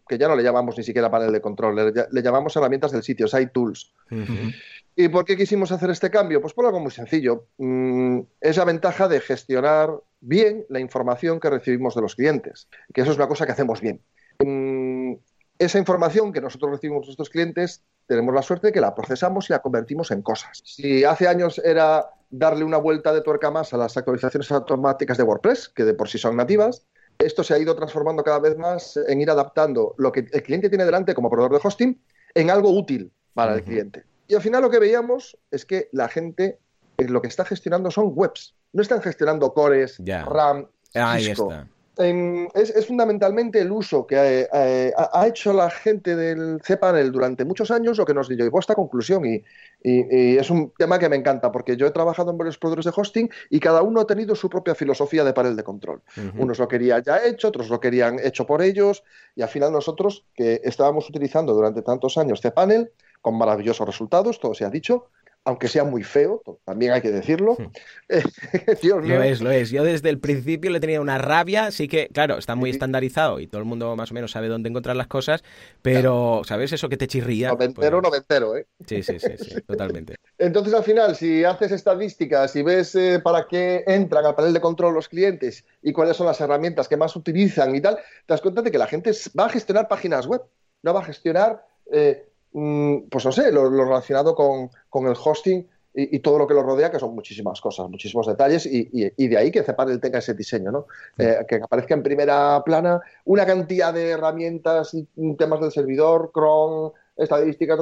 que ya no le llamamos ni siquiera panel de control, le, llamamos herramientas del sitio, Site Tools. ¿Y por qué quisimos hacer este cambio? Pues por algo muy sencillo. Mm, es la ventaja de gestionar bien la información que recibimos de los clientes, que eso es una cosa que hacemos bien. Mm, esa información que nosotros recibimos de nuestros clientes, tenemos la suerte de que la procesamos y la convertimos en cosas. Si hace años era darle una vuelta de tuerca más a las actualizaciones automáticas de WordPress, que de por sí son nativas, esto se ha ido transformando cada vez más en ir adaptando lo que el cliente tiene delante como proveedor de hosting en algo útil para el cliente. Y al final lo que veíamos es que la gente eh, lo que está gestionando son webs. No están gestionando cores, RAM, Cisco. es, fundamentalmente el uso que eh, eh, ha, hecho la gente del cPanel durante muchos años lo que nos llevó a esta conclusión. Y, es un tema que me encanta porque yo he trabajado en varios proveedores de hosting y cada uno ha tenido su propia filosofía de panel de control. Unos lo querían ya hecho, otros lo querían hecho por ellos. Y al final nosotros, que estábamos utilizando durante tantos años cPanel, con maravillosos resultados, todo se ha dicho, aunque sea muy feo, también hay que decirlo. Hmm. Lo es, lo es. Yo desde el principio le tenía una rabia, sí que, claro, está muy estandarizado y todo el mundo más o menos sabe dónde encontrar las cosas, pero, ¿sabes? Eso que te chirría. Noventero, pues... noventero, ¿eh? Sí, sí, sí, sí totalmente. Entonces, al final, si haces estadísticas y ves eh, para qué entran al panel de control los clientes y cuáles son las herramientas que más utilizan y tal, te das cuenta de que la gente va a gestionar páginas web, no va a gestionar... Eh, pues no sé, lo, relacionado con, el hosting y, todo lo que lo rodea, que son muchísimas cosas, muchísimos detalles, y, de ahí que Cpanel tenga ese diseño, ¿no? Eh, que aparezca en primera plana una cantidad de herramientas y temas del servidor, cron, estadísticas.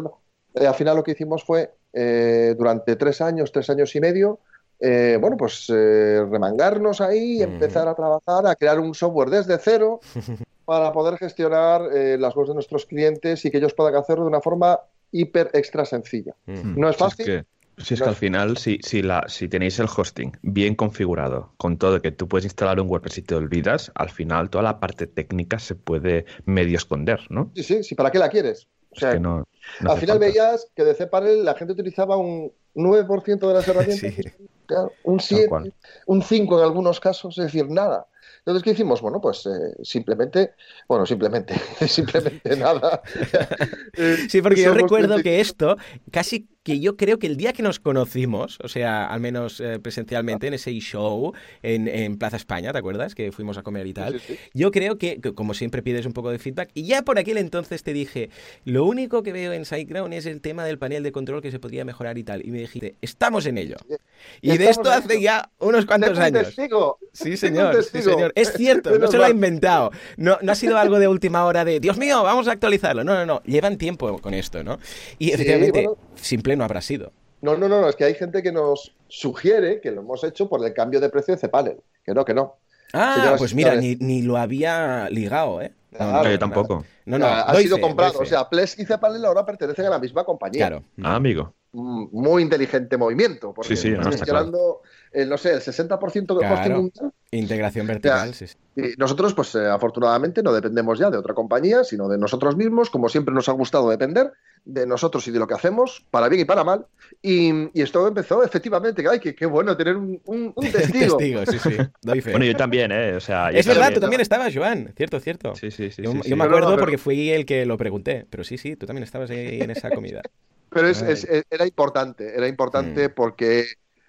Eh, al final lo que hicimos fue, eh, durante tres años, tres años y medio, bueno, pues remangarnos ahí, empezar a trabajar, a crear un software desde cero para poder gestionar eh, las webs de nuestros clientes y que ellos puedan hacerlo de una forma hiper extra sencilla. Mm. No es fácil. Si es que, al final, si, si, la, si tenéis el hosting bien configurado, con todo que tú puedes instalar un WordPress y te olvidas, al final toda la parte técnica se puede medio esconder, ¿no? Sí, sí, sí, ¿para qué la quieres? O sea, al final veías que de cPanel la gente utilizaba un 9% de las herramientas, un 7, un 5 en algunos casos, es decir, nada. Entonces, ¿qué hicimos? Bueno, pues eh, simplemente, bueno, simplemente, simplemente nada. sí, porque yo recuerdo que esto casi que yo creo que el día que nos conocimos, o sea, al menos eh, presencialmente en ese show en, Plaza España, ¿te acuerdas? Que fuimos a comer y tal. Yo creo que, como siempre, pides un poco de feedback. Y ya por aquel entonces te dije, lo único que veo en SiteGround es el tema del panel de control que se podría mejorar y tal. Y me dijiste, estamos en ello. Y de esto hace ya unos cuantos años. Sí, señor, sí, señor. Es cierto, no se lo ha inventado. No, no ha sido algo de última hora de, Dios mío, vamos a actualizarlo. No, no, no. Llevan tiempo con esto, ¿no? Y efectivamente, simplemente no habrá sido. No, no, no, es que hay gente que nos sugiere que lo hemos hecho por el cambio de precio de Cepanel. Que no, que no. Ah, pues mira, ni, lo había ligado, ¿eh? No, yo tampoco. No, no, ha sido comprado. O sea, Ples y Cepanel ahora pertenecen a la misma compañía. Claro. Ah, amigo. muy inteligente movimiento. Porque sí, sí, no, gestionando, no sé, el 60% de hosting mundial. Integración vertical, sí, sí. Y nosotros, pues eh, afortunadamente, no dependemos ya de otra compañía, sino de nosotros mismos, como siempre nos ha gustado depender de nosotros y de lo que hacemos, para bien y para mal. Y, esto empezó efectivamente, ay, qué, qué bueno tener un, un, testigo. testigo, sí, sí. Bueno, yo también, ¿eh? O sea, es verdad, tú también estabas, Joan. Cierto, cierto. Sí, sí, sí. Yo, sí, me acuerdo porque fui el que lo pregunté. Pero sí, sí, tú también estabas ahí en esa comida. Pero es, era importante, era importante mm. porque,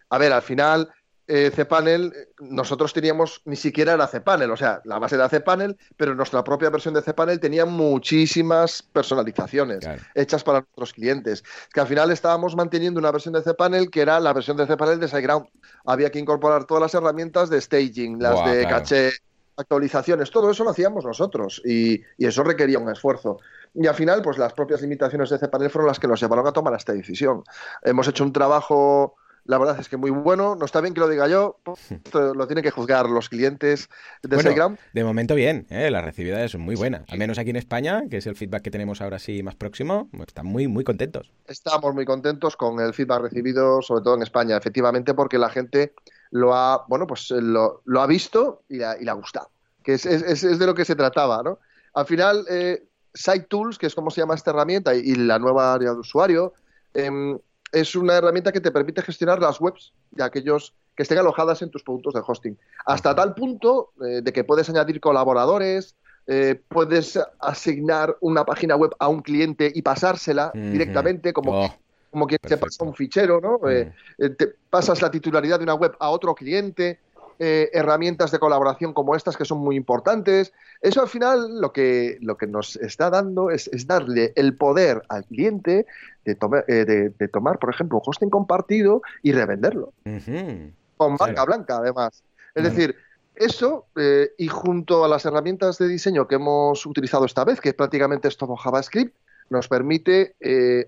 a ver, al final eh, cPanel, nosotros teníamos, ni siquiera era cPanel, o sea, la base era cPanel, pero nuestra propia versión de cPanel tenía muchísimas personalizaciones hechas para nuestros clientes. Que al final estábamos manteniendo una versión de cPanel que era la versión de cPanel de SiteGround. Había que incorporar todas las herramientas de staging, las de caché, actualizaciones, todo eso lo hacíamos nosotros y, y eso requería un esfuerzo. Y al final, pues las propias limitaciones de cPanel fueron las que nos llevaron a tomar esta decisión. Hemos hecho un trabajo, la verdad es que muy bueno. No está bien que lo diga yo, lo tienen que juzgar los clientes de bueno, De momento bien, ¿eh? la recibida es muy buena. Al menos aquí en España, que es el feedback que tenemos ahora sí más próximo, están muy, muy contentos. Estamos muy contentos con el feedback recibido, sobre todo en España, efectivamente, porque la gente lo ha, bueno, pues lo, ha visto y le ha, gustado. Que es, es, de lo que se trataba, ¿no? Al final, eh, Site Tools, que es como se llama esta herramienta, y, la nueva área de usuario, em, es una herramienta que te permite gestionar las webs de aquellos que estén alojadas en tus productos de hosting. Hasta tal punto eh, de que puedes añadir colaboradores, eh, puedes asignar una página web a un cliente y pasársela directamente como, oh, como quien te pasa un fichero, ¿no? Eh, te pasas la titularidad de una web a otro cliente. Eh, herramientas de colaboración como estas que son muy importantes. Eso al final lo que, lo que nos está dando es, darle el poder al cliente de, eh, de, tomar, por ejemplo, un hosting compartido y revenderlo. Con marca blanca, además. Es decir, eso, eh, y junto a las herramientas de diseño que hemos utilizado esta vez, que prácticamente es todo JavaScript, nos permite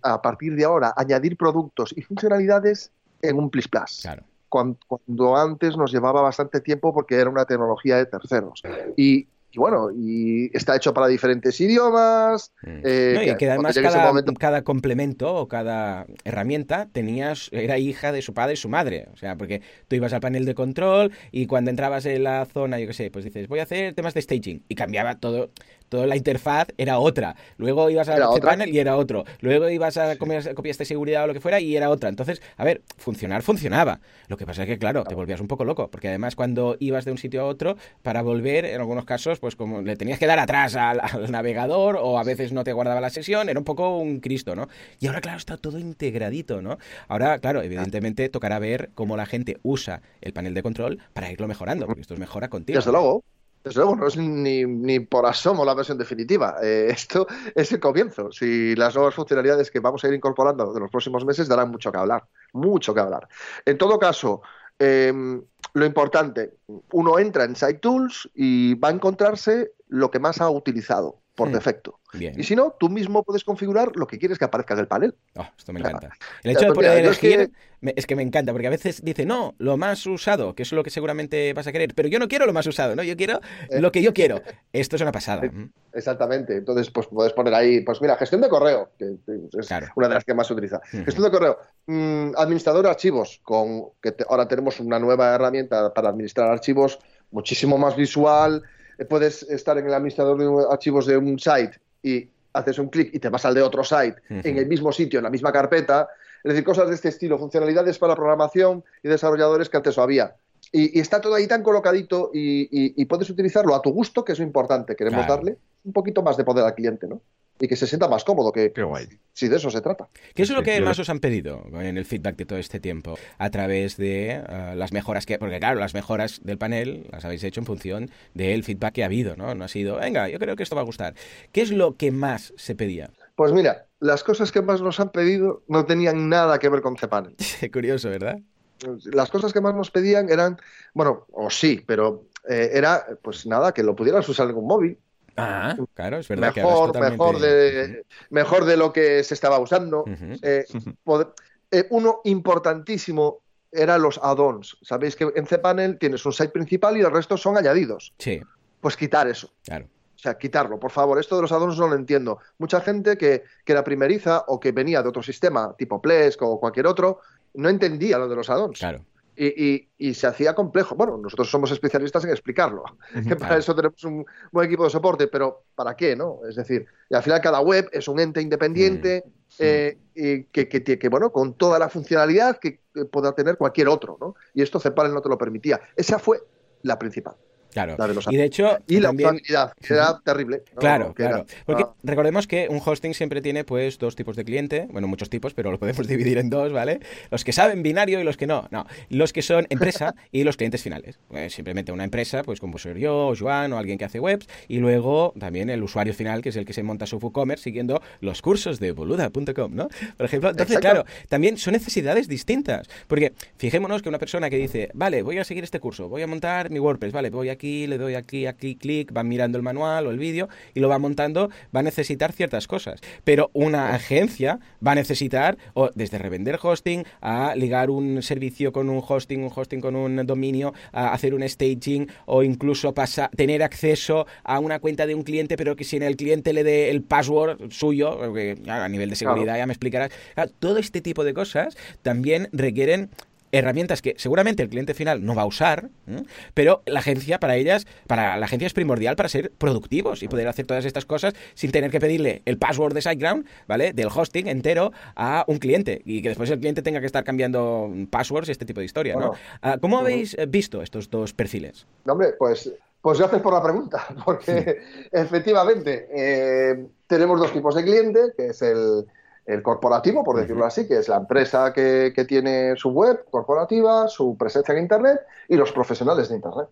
a partir de ahora añadir productos y funcionalidades en un Plus Plus. Claro cuando, antes nos llevaba bastante tiempo porque era una tecnología de terceros. Y, bueno, y está hecho para diferentes idiomas. Eh, y que además cada, complemento o cada herramienta tenías, era hija de su padre y su madre. O sea, porque tú ibas al panel de control y cuando entrabas en la zona, yo qué sé, pues dices, voy a hacer temas de staging. Y cambiaba todo, toda la interfaz era otra. Luego ibas a este panel y era otro. Luego ibas a copiar, copias de seguridad o lo que fuera y era otra. Entonces, a ver, funcionar funcionaba. Lo que pasa es que, claro, te volvías un poco loco, porque además cuando ibas de un sitio a otro, para volver, en algunos casos, pues como le tenías que dar atrás al, navegador o a veces no te guardaba la sesión, era un poco un Cristo, ¿no? Y ahora, claro, está todo integradito, ¿no? Ahora, claro, evidentemente tocará ver cómo la gente usa el panel de control para irlo mejorando, porque esto es mejora continua. Desde luego. Desde luego, no es ni, ni por asomo la versión definitiva. Eh, esto es el comienzo. Si las nuevas funcionalidades que vamos a ir incorporando en los próximos meses darán mucho que hablar. Mucho que hablar. En todo caso, em, lo importante, uno entra en Site Tools y va a encontrarse lo que más ha utilizado por hmm. defecto. Y si no, tú mismo puedes configurar lo que quieres que aparezca en el panel. Oh, esto me encanta. El hecho de poder elegir es que... me encanta, porque a veces dice, no, lo más usado, que es lo que seguramente vas a querer, pero yo no quiero lo más usado, ¿no? Yo quiero eh. lo que yo quiero. Esto es una pasada. Eh, exactamente. Entonces, pues puedes poner ahí, pues mira, gestión de correo, que es una de las que más se utiliza. Gestión de correo, mm, administrador de archivos, con que ahora tenemos una nueva herramienta para administrar archivos muchísimo más visual, puedes estar en el administrador de archivos de un site y haces un clic y te vas al de otro site en el mismo sitio, en la misma carpeta. Es decir, cosas de este estilo, funcionalidades para programación y desarrolladores que antes no había. Y, está todo ahí tan colocadito y, puedes utilizarlo a tu gusto, que es lo importante. Queremos darle un poquito más de poder al cliente, ¿no? Y que se sienta más cómodo, que si de eso se trata. ¿Qué es lo que más os han pedido en el feedback de todo este tiempo? A través de eh, las mejoras que... Porque claro, las mejoras del panel las habéis hecho en función del feedback que ha habido, ¿no? No ha sido, venga, yo creo que esto va a gustar. ¿Qué es lo que más se pedía? Pues mira, las cosas que más nos han pedido no tenían nada que ver con cPanel. Curioso, ¿verdad? Las cosas que más nos pedían eran, bueno, o sí, pero eh, era, pues nada, que lo pudieras usar en un móvil, Ah, claro, es verdad. Mejor, mejor, de, mejor de lo que se estaba usando. Eh, eh, uno importantísimo era los add-ons. Sabéis que en cPanel tienes un site principal y el resto son añadidos. Sí. Pues quitar eso. Claro. sea, quitarlo, por favor. Esto de los addons no lo entiendo. Mucha gente que, que era primeriza o que venía de otro sistema, tipo Plesk o cualquier otro, no entendía lo de los addons. Claro. Y, y, se hacía complejo. Bueno, nosotros somos especialistas en explicarlo, que para eso tenemos un buen equipo de soporte, pero ¿para qué? no? Es decir, y al final cada web es un ente independiente eh, y que, que, que, bueno, con toda la funcionalidad que pueda tener cualquier otro, ¿no? Y esto Cepal no te lo permitía. Esa fue la principal. Claro. y de hecho. Y la usabilidad, que era terrible. Claro, claro. Porque ah. recordemos que un hosting siempre tiene pues dos tipos de cliente, bueno, muchos tipos, pero lo podemos dividir en dos, ¿vale? Los que saben binario y los que no. No, los que son empresa y los clientes finales. Pues simplemente una empresa, pues como soy yo, o Joan, o alguien que hace webs, y luego también el usuario final, que es el que se monta su WooCommerce siguiendo los cursos de boluda.com, ¿no? Por ejemplo, entonces, claro, también son necesidades distintas. Porque fijémonos que una persona que dice, vale, voy a seguir este curso, voy a montar mi WordPress, vale, voy a aquí, le doy aquí, aquí, clic, va mirando el manual o el vídeo y lo va montando, va a necesitar ciertas cosas. Pero una agencia va a necesitar, o desde revender hosting, a ligar un servicio con un hosting, un hosting con un dominio, a hacer un staging o incluso pasar, tener acceso a una cuenta de un cliente, pero que si en el cliente le dé el password suyo, a nivel de seguridad ya me explicarás, todo este tipo de cosas también requieren herramientas que seguramente el cliente final no va a usar, pero la agencia para ellas, para la agencia es primordial para ser productivos y poder hacer todas estas cosas sin tener que pedirle el password de SiteGround, ¿vale? Del hosting entero a un cliente y que después el cliente tenga que estar cambiando passwords y este tipo de historia, ¿no? Ah, ¿Cómo habéis visto estos dos perfiles? Hombre, pues pues gracias por la pregunta, porque efectivamente eh, tenemos dos tipos de cliente, que es el, el corporativo, por decirlo así, que es la empresa que, tiene su web corporativa, su presencia en Internet y los profesionales de Internet.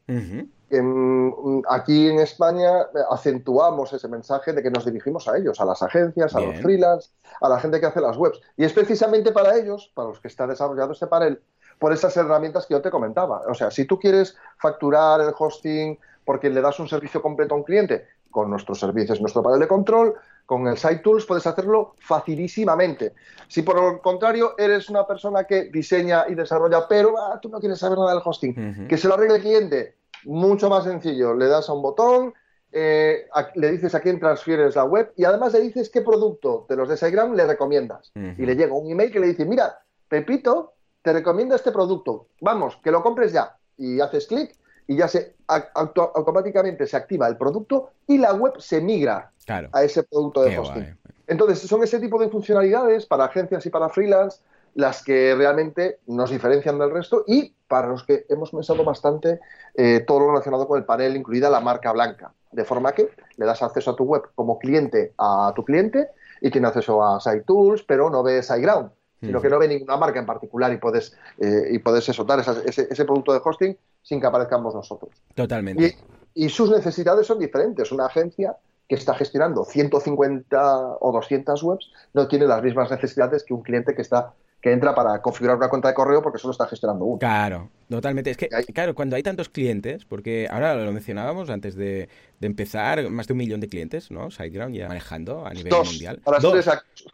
aquí en España acentuamos ese mensaje de que nos dirigimos a ellos, a las agencias, a los freelance, a la gente que hace las webs. Y es precisamente para ellos, para los que está desarrollando este panel, por esas herramientas que yo te comentaba. O sea, si tú quieres facturar el hosting porque le das un servicio completo a un cliente, con nuestros servicios, nuestro panel de control, con el Site Tools puedes hacerlo facilísimamente. Si por el contrario eres una persona que diseña y desarrolla, pero ah, tú no quieres saber nada del hosting, que se lo arregle el cliente, mucho más sencillo. Le das a un botón, eh, le dices a quién transfieres la web y además le dices qué producto de los de SiteGround le recomiendas. Y le llega un email que le dice, mira, Pepito, te recomiendo este producto. Vamos, que lo compres ya. Y haces clic y ya se automáticamente se activa el producto y la web se migra a ese producto de hosting. Entonces, son ese tipo de funcionalidades para agencias y para freelance las que realmente nos diferencian del resto y para los que hemos pensado bastante eh, todo lo relacionado con el panel, incluida la marca blanca. De forma que le das acceso a tu web como cliente a tu cliente y tiene acceso a SiteTools, pero no ve SiteGround, sino que no ve ninguna marca en particular y puedes, eh, y puedes soltar ese, ese, producto de hosting sin que aparezcamos nosotros. Totalmente. Y, sus necesidades son diferentes. Una agencia que está gestionando 150 o 200 webs no tiene las mismas necesidades que un cliente que está que entra para configurar una cuenta de correo porque solo está gestionando uno. Claro, totalmente. Es que, claro, cuando hay tantos clientes, porque ahora lo mencionábamos antes de, de empezar, más de un millón de clientes, ¿no? SiteGround ya manejando a nivel mundial. Para Dos.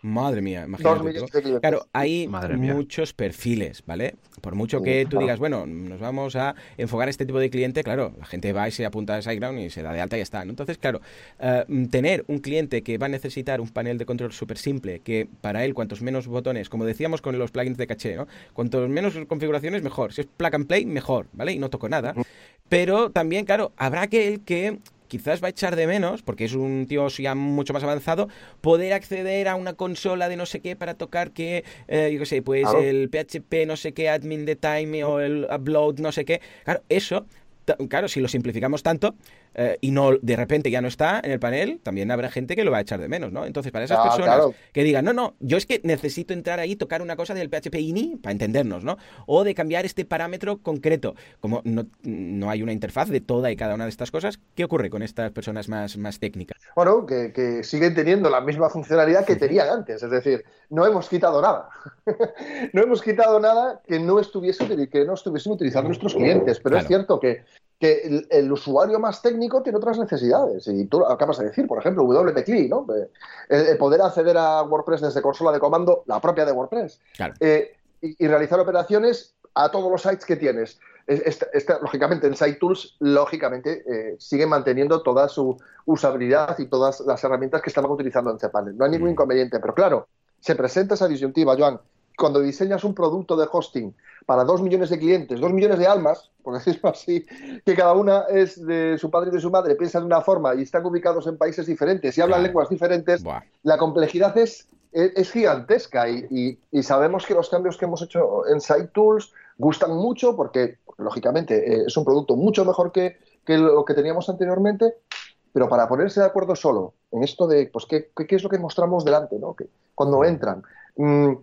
Madre mía, imagínate. Claro, hay muchos perfiles, ¿vale? Por mucho que tú digas, bueno, nos vamos a enfocar este tipo de cliente, claro, la gente va y se apunta a SiteGround y se da de alta y ya está. Entonces, claro, eh, tener un cliente que va a necesitar un panel de control súper simple, que para él cuantos menos botones, como decíamos con los plugins de caché, ¿no? Cuantos menos configuraciones, mejor. Si es plug and play, mejor, ¿vale? Y no toco nada. Pero también, claro, habrá aquel que quizás va a echar de menos, porque es un tío ya mucho más avanzado, poder acceder a una consola de no sé qué para tocar que, eh, yo qué sé, pues el PHP no sé qué, admin de time o el upload no sé qué. Claro, eso, claro, si lo simplificamos tanto, eh, y no de repente ya no está en el panel, también habrá gente que lo va a echar de menos, ¿no? Entonces, para esas personas que digan, no, no, yo es que necesito entrar ahí, tocar una cosa del PHP INI para entendernos, ¿no? O de cambiar este parámetro concreto. Como no, no, hay una interfaz de toda y cada una de estas cosas, ¿qué ocurre con estas personas más, más técnicas? Bueno, que, que siguen teniendo la misma funcionalidad que tenían antes, es decir, no hemos quitado nada. no hemos quitado nada que no estuviese que no estuviesen utilizando nuestros clientes, pero es cierto que que el, usuario más técnico tiene otras necesidades. Y tú acabas de decir, por ejemplo, WP ¿no? El, poder acceder a WordPress desde consola de comando, la propia de WordPress. Eh, y, realizar operaciones a todos los sites que tienes. lógicamente, en SiteTools, lógicamente, eh, sigue manteniendo toda su usabilidad y todas las herramientas que estaban utilizando en cPanel. No hay ningún mm. inconveniente, pero claro, se presenta esa disyuntiva, Joan. Cuando diseñas un producto de hosting para dos millones de clientes, dos millones de almas, por decirlo así, que cada una es de su padre y de su madre, piensa de una forma y están ubicados en países diferentes y hablan lenguas diferentes, la complejidad es, es, gigantesca y, y, sabemos que los cambios que hemos hecho en SiteTools gustan mucho porque, lógicamente, eh, es un producto mucho mejor que, lo que teníamos anteriormente, pero para ponerse de acuerdo solo en esto de, pues, qué, qué es lo que mostramos delante, ¿no? Que cuando entran, mm,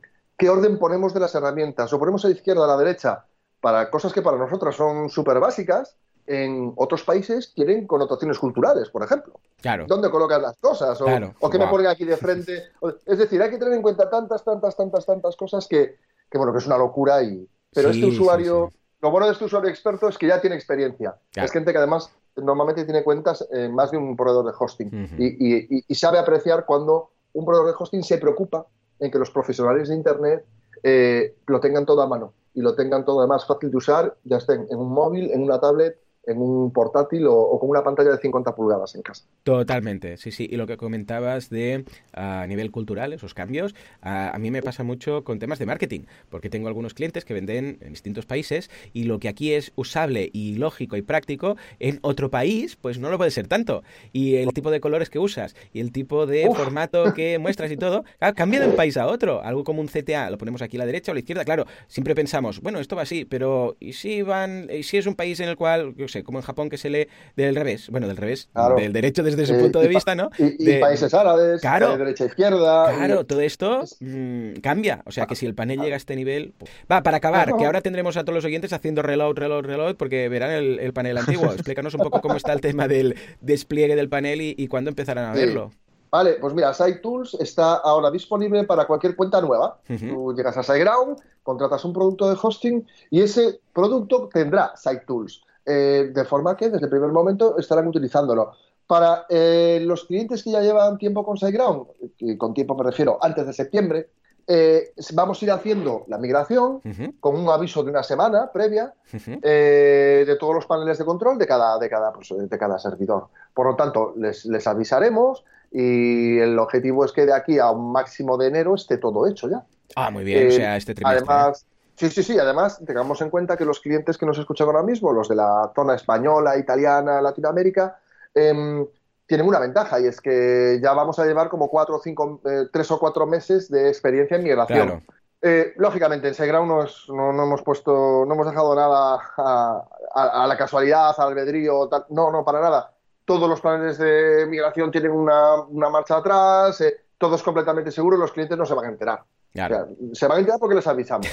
qué orden ponemos de las herramientas, o ponemos a la izquierda, a la derecha, para cosas que para nosotros son súper básicas, en otros países tienen connotaciones culturales, por ejemplo. Claro. ¿Dónde colocan las cosas? O, o qué me ponen aquí de frente. Es decir, hay que tener en cuenta tantas, tantas, tantas, tantas cosas que, que bueno, que es una locura y, pero este usuario, lo bueno de este usuario experto es que ya tiene experiencia. Es gente que además normalmente tiene cuentas en más de un proveedor de hosting y, sabe apreciar cuando un proveedor de hosting se preocupa en que los profesionales de Internet eh, lo tengan todo a mano y lo tengan todo además fácil de usar, ya estén en un móvil, en una tablet en un portátil o, con una pantalla de 50 pulgadas en casa. Totalmente, sí, sí. Y lo que comentabas de a nivel cultural, esos cambios, a, mí me pasa mucho con temas de marketing, porque tengo algunos clientes que venden en distintos países y lo que aquí es usable y lógico y práctico, en otro país, pues no lo puede ser tanto. Y el tipo de colores que usas y el tipo de formato que muestras y todo, cambia de un país a otro. Algo como un CTA, lo ponemos aquí a la derecha o a la izquierda. Claro, siempre pensamos, bueno, esto va así, pero ¿y si van, y si es un país en el cual, como en Japón que se lee del revés, bueno, del revés, del derecho desde ese punto de vista, ¿no? Y, países árabes, de derecha a izquierda. Claro, todo esto mm, cambia. O sea, que si el panel llega a este nivel... Pues, va, para acabar, que ahora tendremos a todos los oyentes haciendo reload, reload, reload, porque verán el, panel antiguo. Explícanos un poco cómo está el tema del despliegue del panel y, cuándo empezarán a verlo. Vale, pues mira, SiteTools está ahora disponible para cualquier cuenta nueva. Tú llegas a SiteGround, contratas un producto de hosting y ese producto tendrá SiteTools. Eh, de forma que desde el primer momento estarán utilizándolo. Para eh, los clientes que ya llevan tiempo con SiteGround, y con tiempo me refiero antes de septiembre, eh, vamos a ir haciendo la migración con un aviso de una semana previa de todos los paneles de control de cada, de cada, pues, de cada servidor. Por lo tanto, les, les, avisaremos y el objetivo es que de aquí a un máximo de enero esté todo hecho ya. Ah, muy bien, o sea, este trimestre. Además, Sí, sí, sí. Además, tengamos en cuenta que los clientes que nos escuchan ahora mismo, los de la zona española, italiana, Latinoamérica, em, tienen una ventaja y es que ya vamos a llevar como cuatro o cinco, eh, tres o cuatro meses de experiencia en migración. Eh, lógicamente, en Seground no, no, hemos puesto, no hemos dejado nada a, la casualidad, al albedrío, no, no, para nada. Todos los planes de migración tienen una, marcha atrás, eh, todos completamente seguros, los clientes no se van a enterar se van a enterar porque les avisamos.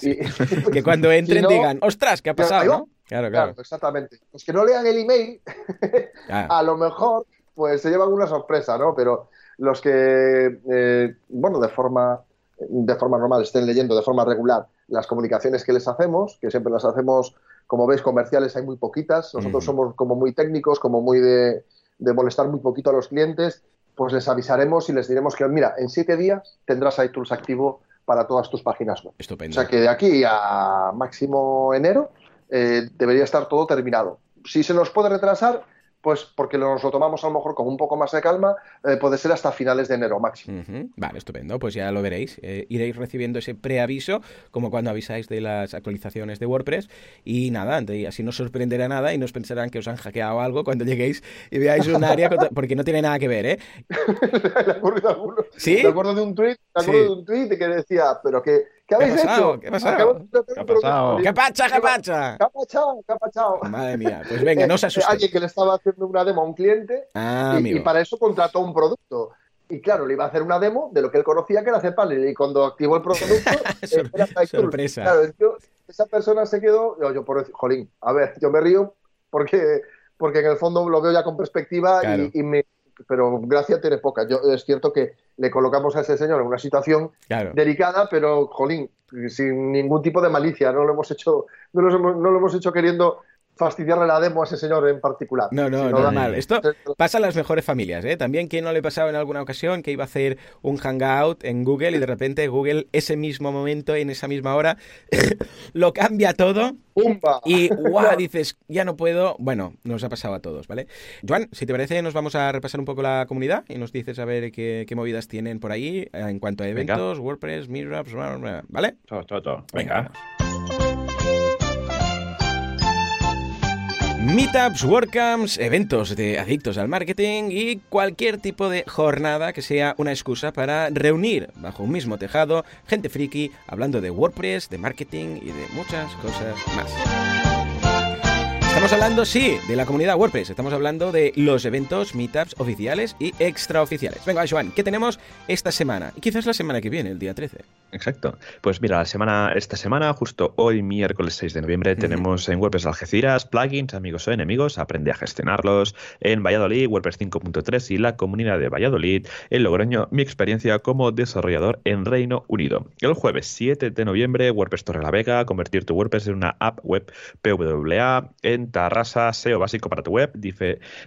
que cuando entren digan, ostras, ¿qué ha pasado? Claro, claro, Exactamente. Los que no lean el email, a lo mejor, pues se llevan una sorpresa, ¿no? Pero los que, eh, bueno, de forma, de forma normal estén leyendo de forma regular las comunicaciones que les hacemos, que siempre las hacemos, como veis, comerciales hay muy poquitas. Nosotros somos como muy técnicos, como muy de, de molestar muy poquito a los clientes pues les avisaremos y les diremos que, mira, en siete días tendrás iTools activo para todas tus páginas web. Estupendo. O sea que de aquí a máximo enero eh, debería estar todo terminado. Si se nos puede retrasar, pues porque nos lo tomamos a lo mejor con un poco más de calma, eh, puede ser hasta finales de enero máximo. Vale, estupendo, pues ya lo veréis. Eh, iréis recibiendo ese preaviso, como cuando avisáis de las actualizaciones de WordPress. Y nada, así no os sorprenderá nada y no os pensarán que os han hackeado algo cuando lleguéis y veáis un área, porque no tiene nada que ver, ¿eh? ¿Sí? Me acuerdo de un tweet, me acuerdo de un tweet que decía, pero que ¿Qué habéis hecho? ¿Qué ha pasado? ¿Qué ha pasado? ¿Qué pacha, qué pacha? ¿Qué ha pasado? ¿Qué ha pasado? Madre mía, pues venga, no se asuste. Alguien que le estaba haciendo una demo a un cliente ah, y, para eso contrató un producto. Y claro, le iba a hacer una demo de lo que él conocía que era Cepal. Y cuando activó el producto, eh, era sorpresa. Claro, esa persona se quedó, yo, yo por decir, jolín, a ver, yo me río porque, porque en el fondo lo veo ya con perspectiva y, me, pero gracia tiene poca. Yo, es cierto que le colocamos a ese señor en una situación delicada, pero, jolín, sin ningún tipo de malicia, no lo hemos hecho, no lo hemos, no lo hemos hecho queriendo fastidiarle la demo a ese señor en particular. No, no, no, normal. Esto pasa en las mejores familias, ¿eh? También, ¿quién no le pasaba en alguna ocasión que iba a hacer un hangout en Google y de repente Google ese mismo momento, en esa misma hora, lo cambia todo ¡Pumba! y guau, dices, ya no puedo. Bueno, nos ha pasado a todos, ¿vale? Joan, si te parece, nos vamos a repasar un poco la comunidad y nos dices a ver qué, movidas tienen por ahí eh, en cuanto a eventos, WordPress, Meetups, ¿vale? Todo, todo, todo. Venga. Meetups, WordCamps, eventos de adictos al marketing y cualquier tipo de jornada que sea una excusa para reunir bajo un mismo tejado gente friki hablando de WordPress, de marketing y de muchas cosas más. Estamos hablando, sí, de la comunidad WordPress. Estamos hablando de los eventos, meetups oficiales y extraoficiales. Venga, Joan, ¿qué tenemos esta semana? Y quizás la semana que viene, el día 13. Exacto. Pues mira, la semana, esta semana, justo hoy, miércoles 6 de noviembre, tenemos en WordPress Algeciras plugins, amigos o enemigos, aprende a gestionarlos. En Valladolid, WordPress 5.3 y la comunidad de Valladolid. En Logroño, mi experiencia como desarrollador en Reino Unido. El jueves 7 de noviembre, WordPress Torre la Vega, convertir tu WordPress en una app web PWA. En Tarrasa, SEO básico para tu web,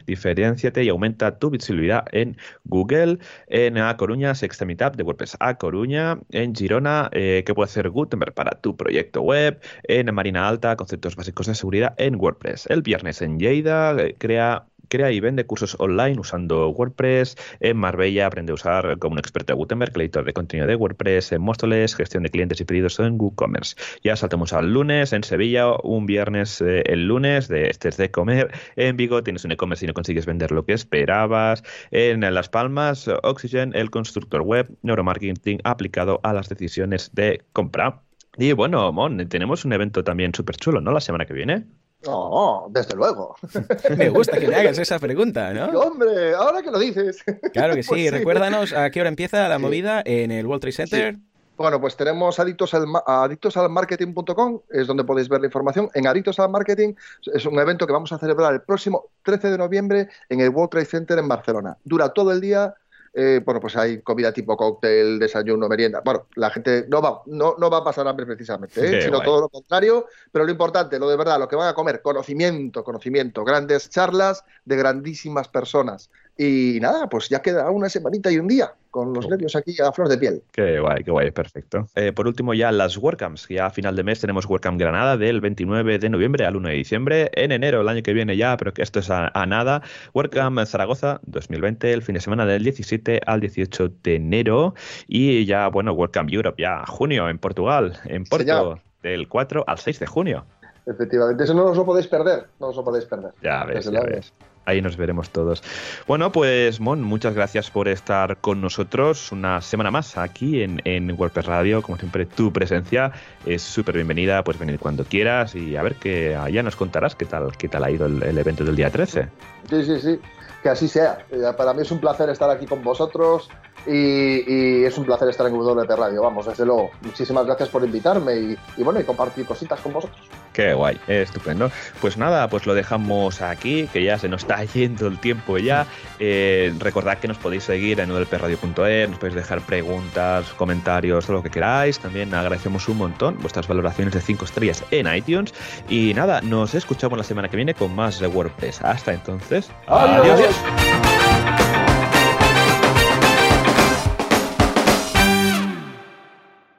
diferenciate y aumenta tu visibilidad en Google. En A Coruña, sexta mitad de WordPress A Coruña. En Girona, eh, ¿qué puede hacer Gutenberg para tu proyecto web? En Marina Alta, conceptos básicos de seguridad en WordPress. El viernes en Lleida, eh, crea crea y vende cursos online usando WordPress. En Marbella aprende a usar como un experto de Gutenberg, editor de contenido de WordPress. En Móstoles, gestión de clientes y pedidos en WooCommerce. Ya saltamos al lunes. En Sevilla, un viernes eh, el lunes de este es de comer. En Vigo tienes un e-commerce y no consigues vender lo que esperabas. En Las Palmas, Oxygen, el constructor web, neuromarketing aplicado a las decisiones de compra. Y bueno, Mon, tenemos un evento también súper chulo, ¿no? La semana que viene. No, desde luego. Me gusta que me hagas esa pregunta, ¿no? Hombre, ahora que lo dices. Claro que pues sí. Recuérdanos a qué hora empieza la movida en el World Trade Center. Bueno, pues tenemos adictos al, adictosalmarketing.com, es donde podéis ver la información. En Adictos al Marketing es un evento que vamos a celebrar el próximo 13 de noviembre en el World Trade Center en Barcelona. Dura todo el día, eh, bueno, pues hay comida tipo cóctel, desayuno, merienda. Bueno, la gente no va, no, no va a pasar hambre precisamente, ¿eh? sino todo lo contrario. Pero lo importante, lo de verdad, lo que van a comer, conocimiento, conocimiento, grandes charlas de grandísimas personas. Y nada, pues ya queda una semanita y un día con los oh. nervios aquí a flor de piel. Qué guay, qué guay, perfecto. Eh, por último, ya las WordCamps. Ya a final de mes tenemos WordCamp Granada del 29 de noviembre al 1 de diciembre. En enero, el año que viene ya, pero que esto es a, nada. WordCamp Zaragoza 2020, el fin de semana del 17 al 18 de enero. Y ya, bueno, WordCamp Europe ya junio en Portugal, en Porto, del 4 al 6 de junio. Efectivamente, eso no os lo podéis perder, no os lo podéis perder. Ya ves, ya ves ahí nos veremos todos. Bueno, pues Mon, muchas gracias por estar con nosotros una semana más aquí en, en WordPress Radio. Como siempre, tu presencia es súper bienvenida, puedes venir cuando quieras y a ver que allá nos contarás qué tal, qué tal ha ido el, evento del día 13. Sí, sí, sí, que así sea. Eh, para mí es un placer estar aquí con vosotros. Y, es un placer estar en WP Radio, vamos, desde luego. Muchísimas gracias por invitarme y, y bueno, y compartir cositas con vosotros. Qué guay, estupendo. Pues nada, pues lo dejamos aquí, que ya se nos está yendo el tiempo ya. Eh, recordad que nos podéis seguir en udlpradio.es, nos podéis dejar preguntas, comentarios, todo lo que queráis. También agradecemos un montón vuestras valoraciones de 5 estrellas en iTunes. Y nada, nos escuchamos la semana que viene con más de WordPress. Hasta entonces. Adiós.